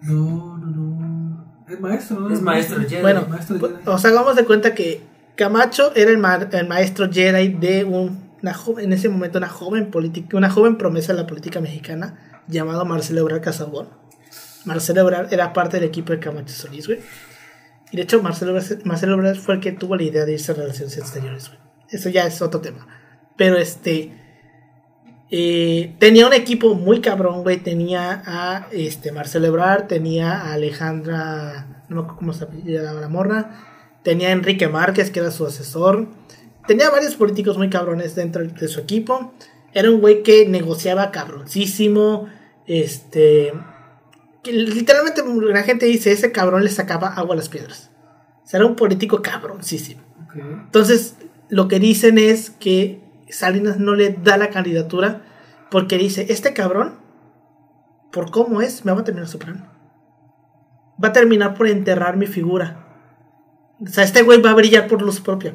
No, no, no. Es maestro, ¿no? Es maestro Jedi. Bueno, Maestro pues, Jedi. os hagamos de cuenta que Camacho era el, ma- el maestro Jedi de un- una joven, en ese momento una joven política, una joven promesa de la política mexicana llamado Marcelo Ebrard Casabón. Marcelo Ebrard era parte del equipo de Camacho Solís, güey. Y de hecho Marcelo Marcelo Ebrard fue el que tuvo la idea de irse a relaciones exteriores. Eso ya es otro tema. Pero este eh, tenía un equipo muy cabrón, güey. Tenía a este, Marcelo Ebrard, tenía a Alejandra, no me acuerdo cómo se apellidaba la morra. Tenía a Enrique Márquez, que era su asesor. Tenía varios políticos muy cabrones dentro de su equipo. Era un güey que negociaba cabroncísimo. Este. Que literalmente la gente dice: ese cabrón le sacaba agua a las piedras. O era un político cabroncísimo. Ok. Entonces, lo que dicen es que Salinas no le da la candidatura porque dice, este cabrón, por cómo es, me va a terminar superando. Va a terminar por enterrar mi figura. O sea, este güey va a brillar por luz propia.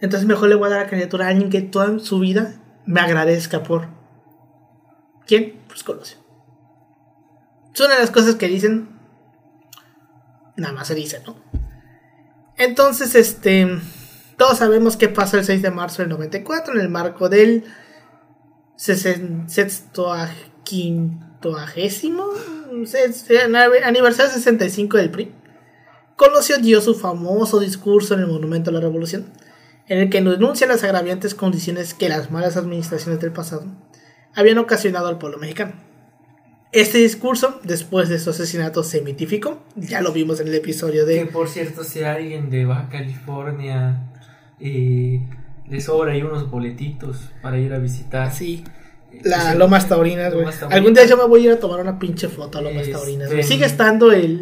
Entonces mejor le voy a dar la candidatura a alguien que toda su vida me agradezca por... ¿Quién? Pues Colosio. Es una de las cosas que dicen. Nada más se dice, ¿no? Entonces, este, todos sabemos qué pasó el 6 de marzo del 94 en el marco del sesen- sextoagésimo se- aniversario 65 del PRI. Colosio dio su famoso discurso en el Monumento a la Revolución, en el que denuncia las agraviantes condiciones que las malas administraciones del pasado habían ocasionado al pueblo mexicano. Este discurso, después de su asesinato, se mitificó. Ya lo vimos en el episodio Que de por cierto, si alguien de Baja California eh, le sobra ahí unos boletitos para ir a visitar. Sí. eh, La pues, Lomas Taurinas, güey. Algún día yo me voy a ir a tomar una pinche foto a Lomas Este, Taurinas. güey. Sigue estando el.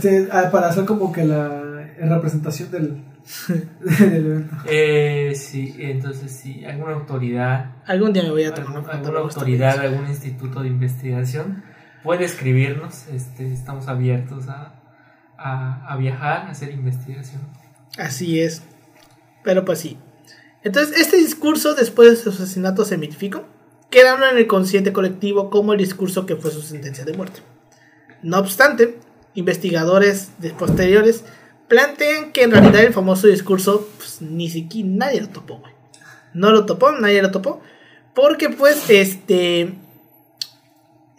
Se- ah, para hacer como que la representación del. Eh, sí, entonces sí, alguna autoridad, algún día me voy a una algún- alguna autoridad, algún instituto de investigación puede escribirnos. Este, estamos abiertos a, a, a viajar, a hacer investigación. Así es. Pero pues sí. Entonces, este discurso, después de su asesinato, se mitificó, quedando en el consciente colectivo como el discurso que fue su sentencia de muerte. No obstante, investigadores de posteriores plantean que en realidad el famoso discurso pues, ni siquiera nadie lo topó, güey. No lo topó, nadie lo topó, porque pues este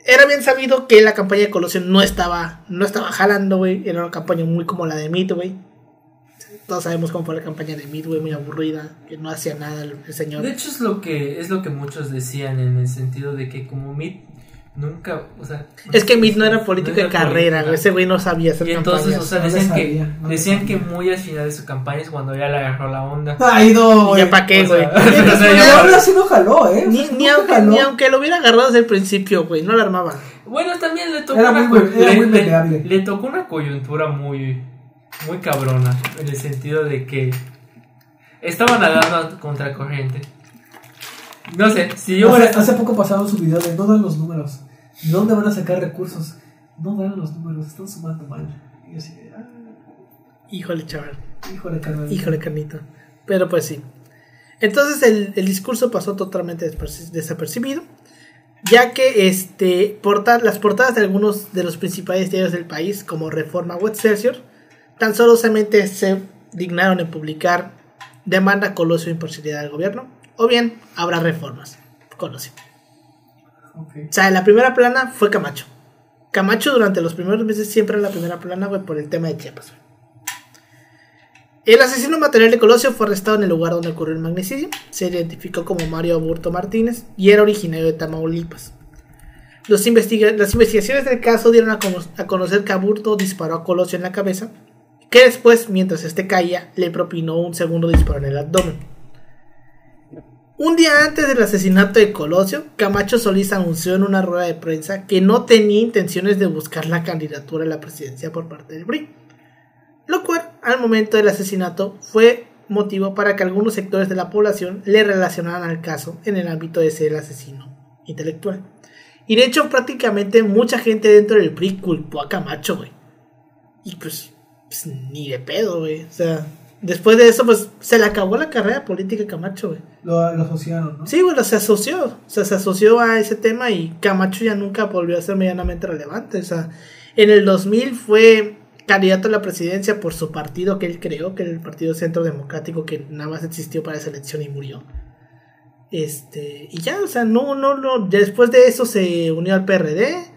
era bien sabido que la campaña de Colosio no estaba no estaba jalando, güey, era una campaña muy como la de güey. todos sabemos cómo fue la campaña de Midway, muy aburrida, que no hacía nada el, el señor. De hecho es lo que es lo que muchos decían en el sentido de que como Mid nunca, o sea, Es que Mid no era político no de era carrera, política. ese güey no sabía hacer Y entonces, campañas. o sea, No decían sabía, que no decían que muy al final de su campaña es cuando ya le agarró la onda. Ay, no, ¿Y güey. ya para qué, güey? Entonces, pues, Ahora sí no jaló, ¿eh? Ni, aunque, jaló. ni aunque lo hubiera agarrado desde el principio, güey, no lo armaba. Bueno, también le tocó Era una muy era le, muy le- le tocó una coyuntura muy muy cabrona en el sentido de que estaba nadando contra corriente. No sé, si yo hace, hace poco pasaron su video de no dan los números. ¿De dónde van a sacar recursos? No dan los números, están sumando mal. Y yo así, ah, Híjole, chaval. híjole, carnal. Híjole, carnito. Pero pues sí. Entonces el, el discurso pasó totalmente desapercibido. Ya que este, porta- las portadas de algunos de los principales diarios del país, como Reforma o Excelsior, tan solamente se dignaron en publicar demanda Colosio imparcialidad del gobierno, o bien habrá reformas. Colosio. Ok. O sea, la primera plana fue Camacho. Camacho durante los primeros meses siempre era la primera plana, güey, por el tema de Chiapas, güey. El asesino material de Colosio fue arrestado en el lugar donde ocurrió el magnicidio. Se identificó como Mario Aburto Martínez y era originario de Tamaulipas. Los investiga- las investigaciones del caso dieron a, a conocer que Aburto disparó a Colosio en la cabeza, que después, mientras este caía, le propinó un segundo disparo en el abdomen. Un día antes del asesinato de Colosio, Camacho Solís anunció en una rueda de prensa que no tenía intenciones de buscar la candidatura a la presidencia por parte del PRI. Lo cual, al momento del asesinato, fue motivo para que algunos sectores de la población le relacionaran al caso en el ámbito de ser el asesino intelectual. Y de hecho, prácticamente mucha gente dentro del PRI culpó a Camacho, güey. Y pues, pues, ni de pedo, güey. O sea, después de eso, pues se le acabó la carrera política a Camacho, güey. Lo, lo asociaron, ¿no? Sí, bueno, se asoció. O sea, se asoció a ese tema y Camacho ya nunca volvió a ser medianamente relevante. O sea, en el 2000 fue candidato a la presidencia por su partido que él creó, que era el Partido Centro Democrático, que nada más existió para esa elección y murió. Este, y ya, o sea, no, no, no. Después de eso se unió al PRD.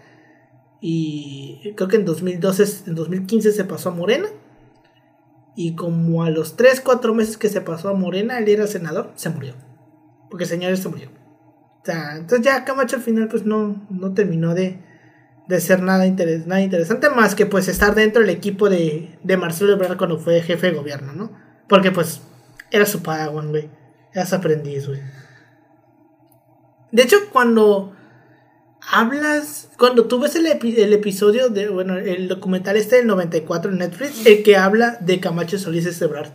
Y creo que en 2012, en 2015 se pasó a Morena. Y como a los 3, 4 meses que se pasó a Morena, él era senador, se murió. Porque el señor se murió. O sea, entonces ya Camacho al final pues no, no terminó de, de ser nada, interes- nada interesante más que pues estar dentro del equipo de, de Marcelo Ebrard cuando fue jefe de gobierno, ¿no? Porque pues era su padawan, güey. Era su aprendiz, güey. De hecho, cuando hablas, cuando tú ves el, epi- el episodio de, bueno, el documental este del 94 en Netflix, el que habla de Camacho Solís es Ebrard.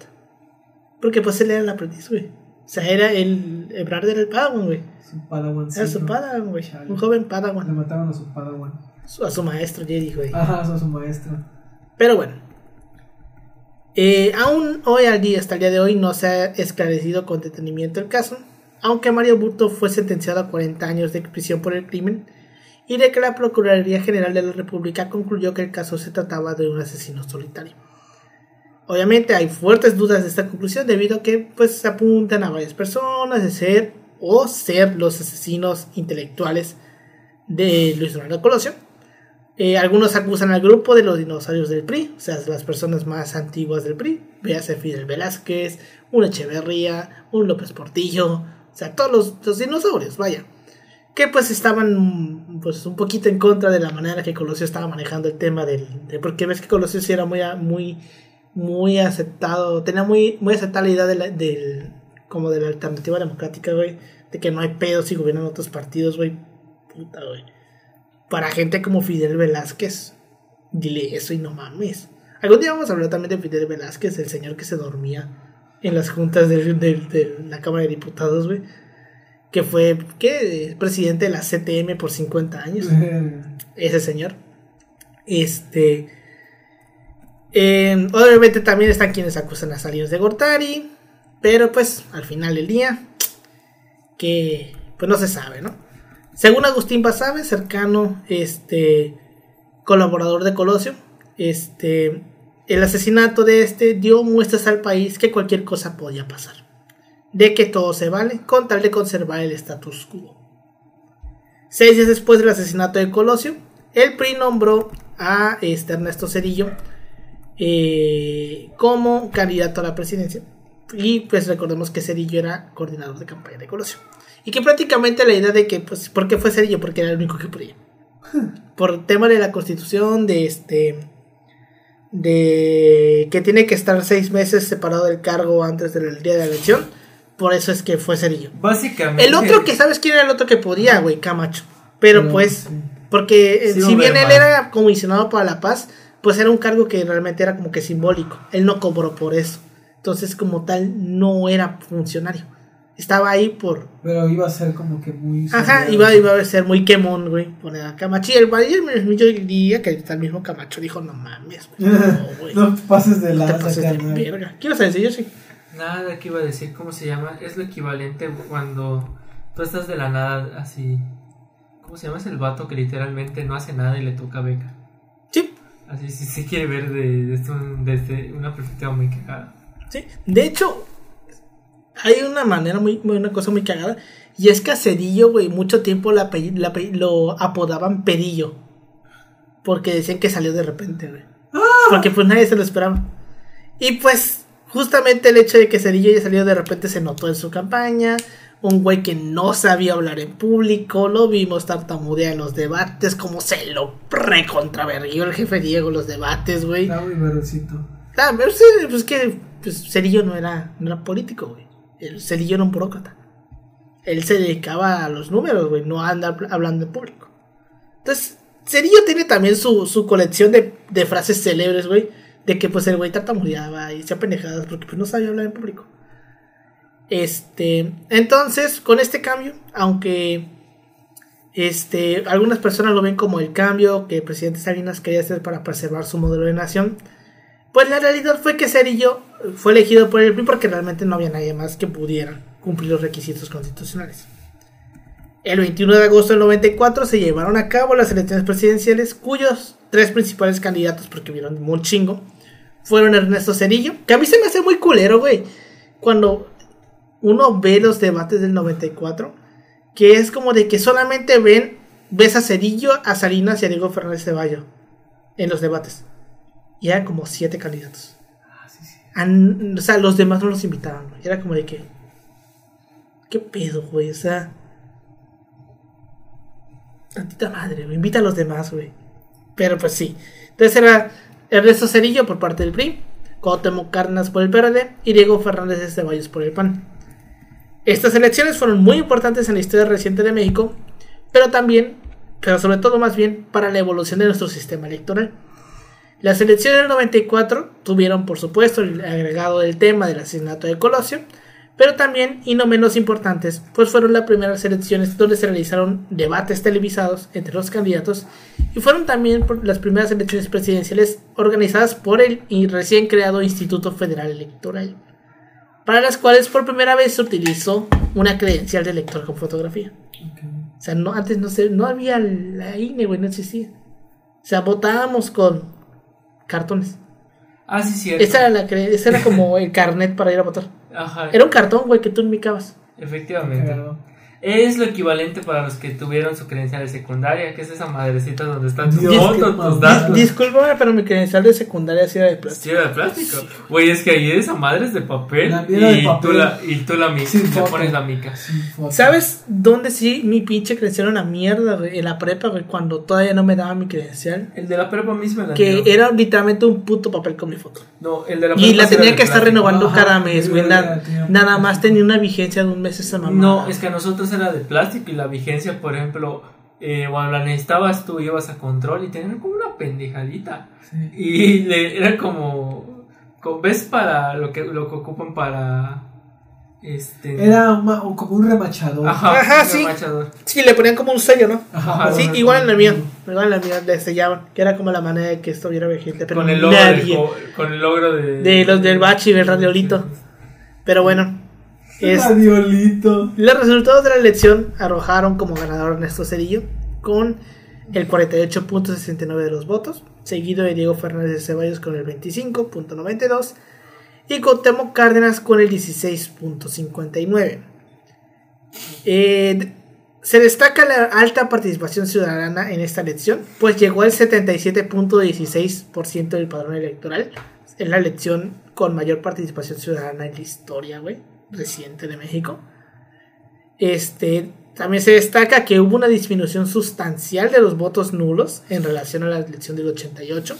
Porque pues él era el aprendiz, güey. O sea, era el, Ebrard era el padawan, güey. Su padawan. Era su padawan, güey. Un joven Le padawan. mataron a su padawan. A su maestro Jedi, güey. Ajá, es su maestro. Pero bueno. Eh, aún hoy al día, hasta el día de hoy, no se ha esclarecido con detenimiento el caso. Aunque Mario Burto fue sentenciado a 40 años de prisión por el crimen. Y de que la Procuraduría General de la República concluyó que el caso se trataba de un asesino solitario. Obviamente hay fuertes dudas de esta conclusión debido a que pues se apuntan a varias personas de ser o ser los asesinos intelectuales de Luis Donaldo Colosio. Eh, algunos acusan al grupo de los dinosaurios del PRI, o sea, las personas más antiguas del PRI. Véase Fidel Velázquez, un Echeverría, un López Portillo, o sea, todos los, los dinosaurios, vaya. Que pues estaban pues un poquito en contra de la manera que Colosio estaba manejando el tema del... De, porque ves que Colosio sí era muy, muy, muy aceptado, tenía muy, muy aceptada la idea de la- del, como de la alternativa democrática, güey. De que no hay pedos si gobiernan otros partidos, güey. Puta, güey para gente como Fidel Velázquez, dile eso y no mames. Algún día vamos a hablar también de Fidel Velázquez, el señor que se dormía en las juntas de, de- de la Cámara de Diputados, güey. Que fue, ¿qué? Presidente de la CTM por 50 años. Ese señor. Este. eh, obviamente también están quienes acusan a Salinas de Gortari. Pero pues, al final del día, que pues no se sabe, ¿no? Según Agustín Basabe, cercano, este, colaborador de Colosio, este, el asesinato de este dio muestras al país que cualquier cosa podía pasar, de que todo se vale con tal de conservar el status quo. Seis días después del asesinato de Colosio, el PRI nombró a este Ernesto Cedillo eh, como candidato a la presidencia. Y pues recordemos que Cerillo era coordinador de campaña de Colosio. Y que prácticamente la idea de que, pues, ¿por qué fue Cerillo? Porque era el único que podía. Por tema de la constitución, de este. de que tiene que estar seis meses separado del cargo antes del día de la elección. Por eso es que fue Cerillo. Básicamente. El otro que, ¿sabes quién era el otro que podía, güey? Camacho. Pero pues, porque eh, Sí, si bien él era comisionado para la paz, pues era un cargo que realmente era como que simbólico. Él no cobró por eso. Entonces, como tal, no era funcionario. Estaba ahí por. Pero iba a ser como que muy. Ajá, iba, iba a ser muy quemón, güey. Poner a Camacho. Y el yo diría que hasta el mismo Camacho dijo: No mames, güey. No, güey. No pases de No te pases de verga. ¿Qué ibas a decir, yo sí? Nada, que iba a decir, ¿cómo se llama? Es lo equivalente cuando tú estás de la nada así. ¿Cómo se llama? Es el vato que literalmente no hace nada y le toca beca. Sí, Así sí se quiere ver de- desde, un- desde una perspectiva muy cagada. Sí, de hecho, hay una manera muy, muy- una cosa muy cagada. Y es que a Cedillo, güey, mucho tiempo la la lo apodaban Pedillo. Porque decían que salió de repente, güey. Porque pues nadie se lo esperaba. Y pues, justamente el hecho de que Cedillo haya salido de repente se notó en su campaña. Un güey que no sabía hablar en público. Lo vimos tartamudear en los debates. Como se lo recontraverguió el jefe Diego en los debates, güey. Está muy verosito. Ah, pero sí, pues que pues, Cerillo no era, no era político, güey. El Cerillo era un burócrata. Él se dedicaba a los números, güey, no a andar pl- hablando en público. Entonces, Cerillo tiene también su, su colección de, de frases célebres, güey. De que pues el güey tartamudeaba y hacía pendejadas porque pues no sabía hablar en público. Este, entonces, con este cambio, aunque este, algunas personas lo ven como el cambio que el presidente Salinas quería hacer para preservar su modelo de nación, pues la realidad fue que Cerillo fue elegido por el PRI porque realmente no había nadie más que pudiera cumplir los requisitos constitucionales. El 21 de agosto del 94 se llevaron a cabo las elecciones presidenciales cuyos tres principales candidatos, porque vieron un chingo, fueron Ernesto Cerillo, que a mí se me hace muy culero, güey, cuando uno ve los debates del 94, que es como de que solamente ven, ves a Cerillo, a Salinas y a Diego Fernández Ceballo en los debates. Y eran como siete candidatos. Ah, sí, sí. An- o sea, los demás no los invitaban, güey. Era como de que. ¿Qué pedo, güey? O sea. Tantita madre, güey. Invita a los demás, güey. Pero pues sí. Entonces era Ernesto Cerillo por parte del PRI, Cuauhtémoc Cárdenas por el PRD y Diego Fernández de Ceballos por el PAN. Estas elecciones fueron muy importantes en la historia reciente de México, pero también, pero sobre todo más bien, para la evolución de nuestro sistema electoral. Las elecciones del 94 tuvieron, por supuesto, el agregado del tema del asesinato de Colosio, pero también, y no menos importantes, pues fueron las primeras elecciones donde se realizaron debates televisados entre los candidatos y fueron también las primeras elecciones presidenciales organizadas por el y recién creado Instituto Federal Electoral, para las cuales por primera vez se utilizó una credencial de elector con fotografía. Ok. O sea, no, antes no, se, no había la INE, güey, no existía. O sea, votábamos con cartones. Ah, sí, cierto. Esa era, la esa era como el carnet para ir a votar. Ajá. Era un cartón, güey, que tú ubicabas. Efectivamente. Cagado. Es lo equivalente para los que tuvieron su credencial de secundaria, que es esa madrecita donde están tus fotos, tus datos. Discúlpame, pero mi credencial de secundaria sí era de plástico. Sí, era de plástico. Güey, es que ahí esa madre es de papel. La y, de papel. Tú la, y tú la mica. Sin le foto. pones la mica. ¿Sabes dónde sí mi pinche credencial era una mierda, güey? En la prepa, güey, cuando todavía no me daba mi credencial. El de la prepa misma la Que dio. era literalmente un puto papel con mi foto. No, el de la Y prepa la sí era tenía que estar renovando Ajá, cada mes, güey. yo na- era- tenía- nada más tenía una vigencia de un mes esa mamá. No, es que a nosotros era de plástico y la vigencia, por ejemplo, eh, cuando la necesitabas tú ibas a control y tenían como una pendejadita. Sí. Y le- era como, co- ¿Ves para lo que, lo que ocupan para. Este. Era como un remachador. Ajá, Ajá, un sí. remachador. Sí, le ponían como un sello, ¿no? Ajá, Sí, igual en la mía. Igual en la mía le sellaban. Que era como la manera de que estuviera vigente. Pero Con el logro, nadie. del co- con el logro de. De los del bachi y del radiolito. Pero bueno. Es, Radiolito. los resultados de la elección arrojaron como ganador Ernesto Cedillo con el 48.69 de los votos, seguido de Diego Fernández de Ceballos con el 25.92 y Cuauhtémoc Cárdenas con el 16.59. Eh, Se destaca la alta participación ciudadana en esta elección, pues llegó al 77.16% del padrón electoral. Es la elección con mayor participación ciudadana en la historia, güey, reciente de México. Este, también se destaca que hubo una disminución sustancial de los votos nulos en relación a la elección del 88.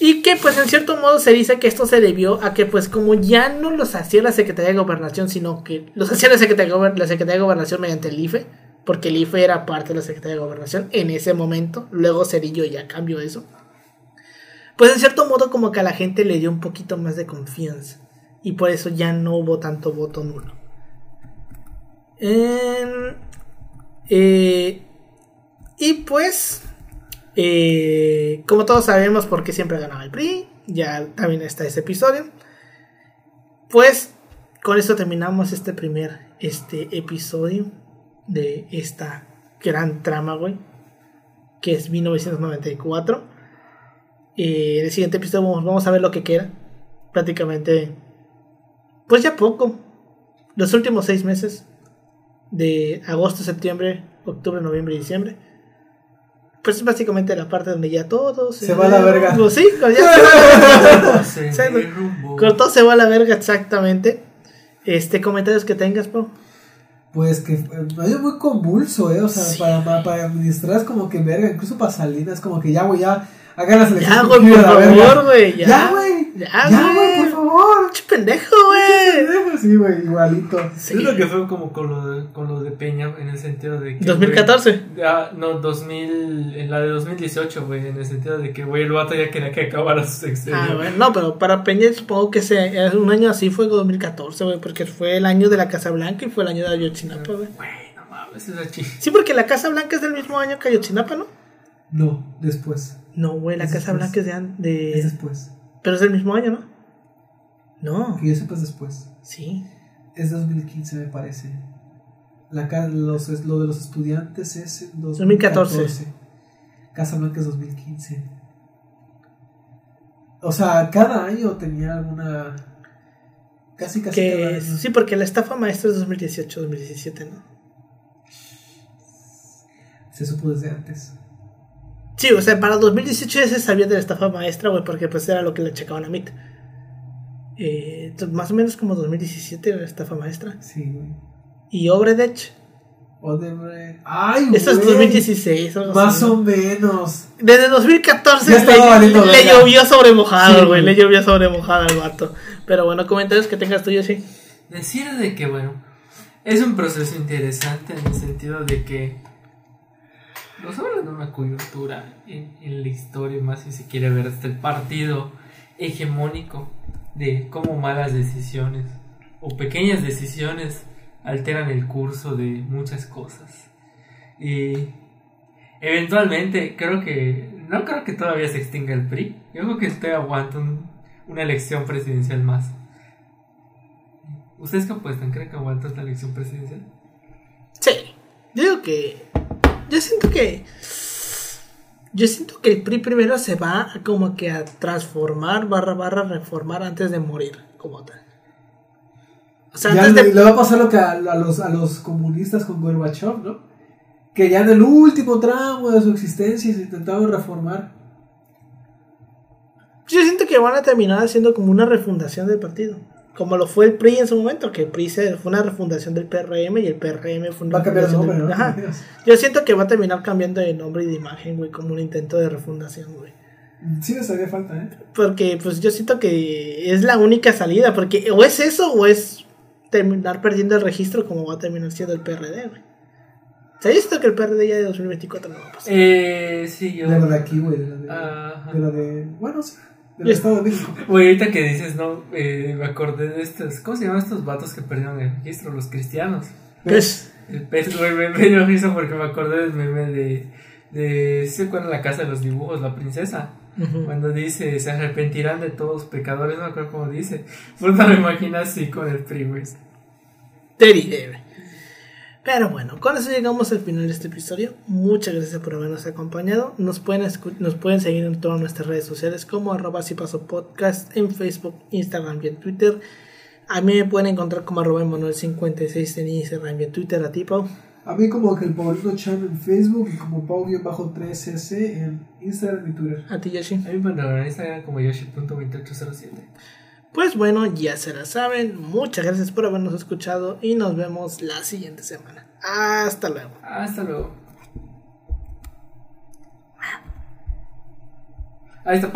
Y que pues en cierto modo se dice que esto se debió a que pues como ya no los hacía la Secretaría de Gobernación, sino que los hacía la Secretaría, de Gobernación mediante el IFE, porque el IFE era parte de la Secretaría de Gobernación en ese momento, luego Cerillo ya cambió eso. Pues en cierto modo como que a la gente le dio un poquito más de confianza y por eso ya no hubo tanto voto nulo. Eh, y pues eh, como todos sabemos por qué siempre ganaba el PRI, ya también está ese episodio. Pues con esto terminamos este primer este episodio de esta gran trama, güey, que es 1994. Eh, en el siguiente episodio vamos, a ver lo que queda. Prácticamente, pues ya poco. Los últimos seis meses de agosto, septiembre, octubre, noviembre y diciembre pues es básicamente la parte donde ya todo se, va a la verga. Pues sí, ya se, se, con todo se va a la verga exactamente. Este comentarios que tengas, Pau. Pues que es muy convulso, eh, o sea, para, para administrar es como que verga, incluso para Salinas como que ya, güey, ya hagan la selección. Ya, güey, por favor, güey, ya. güey. Ya, güey, por favor. Che pendejo, güey. Sí, güey, igualito. Sí. Es lo que fue como con lo, de, con lo de Peña, en el sentido de que. 2014. ya, no, 2000, en la de 2018, güey, en el sentido de que, güey, el vato ya quería que acabara su sexenio. Ah, bueno, no, pero para Peña supongo que sea, un año así fue 2014, güey, porque fue el año de la Casa Blanca y fue el año de Ayotzinapa, güey. Güey, no mames, es así. Sí, porque la Casa Blanca es del mismo año que Ayotzinapa, ¿no? No, después. No, güey, la Casa Blanca es de, de... Es después. Pero es del mismo año, ¿no? No. Que yo sepas después. Sí. Es 2015, me parece. La, los, lo de los estudiantes es 2014. 2014. Casa Blanca es 2015. O sea, cada año tenía alguna. Casi, casi que, cada año. Sí, porque la estafa maestra es 2018, 2017, ¿no? Se supo desde antes. Sí, o sea, para 2018 ya se sabía de la estafa maestra, güey, porque pues era lo que le checaban a MIT. Eh, más o menos como 2017 la estafa maestra. Sí, güey. ¿Y Obredech? Odebrecht. ¡Ay, Esto es 2016. Más o menos. Desde 2014 le, le llovió sobre mojado, güey. le llovió sobre mojado al vato. Pero bueno, comentarios que tengas tú, sí. Decir de que, bueno, es un proceso interesante en el sentido de que nos hablan de una coyuntura en, la historia, más si se quiere ver hasta el partido hegemónico de cómo malas decisiones o pequeñas decisiones alteran el curso de muchas cosas. Y eventualmente creo que no creo que todavía se extinga el PRI. Yo creo que usted aguanta una elección presidencial más. ¿Ustedes qué apuestan? ¿Creen que aguanta esta elección presidencial? Sí. Digo que yo siento que. Yo siento que el PRI primero se va como que a transformar, barra, barra, reformar antes de morir, como tal. O sea, antes le, de... le, va a pasar lo que a, los, a los comunistas con Gorbachev, ¿no? Que ya en el último tramo de su existencia se intentaron reformar. Yo siento que van a terminar haciendo como una refundación del partido como lo fue el PRI en su momento, que el PRI fue una refundación del PRM y el PRM fue una Va a cambiar de nombre, ¿no? Yo siento que va a terminar cambiando de nombre y de imagen, güey, como un intento de refundación, güey. Sí les haría falta, ¿eh? Porque, pues, yo siento que es la única salida, porque o es eso o es terminar perdiendo el registro como va a terminar siendo el PRD, güey. ¿Sabes esto que el PRD ya de 2024 no va a pasar? Eh, sí, yo... De lo de aquí, güey, de lo de... De lo de... Bueno, sí. Del Estado de México. Güey, ahorita que dices, no, eh, me acordé de estos. ¿Cómo se llaman estos vatos que perdieron el registro? Los cristianos. ¿Pez? El pez, güey, me, dio risa porque me acordé del meme de. de ¿Se acuerdan la casa de los dibujos? La princesa. Cuando dice, se arrepentirán de todos los pecadores, no me acuerdo cómo dice. Pues no me imagino así con el PRI, güey. Terrible. Pero bueno, con eso llegamos al final de este episodio. Muchas gracias por habernos acompañado. Nos pueden, nos pueden seguir en todas nuestras redes sociales como arroba si paso podcast en Facebook, Instagram y en Twitter. A mí me pueden encontrar como arroba Manuel56 en Instagram y en Twitter a tipo. A mí como que el Paulino Chan en Facebook y como Pau-3S en Instagram y Twitter. A ti, Yoshi. A mí me encuentran en Instagram como yoshi.2807. Pues bueno, ya se la saben. Muchas gracias por habernos escuchado y nos vemos la siguiente semana. Hasta luego. Hasta luego. Ahí está.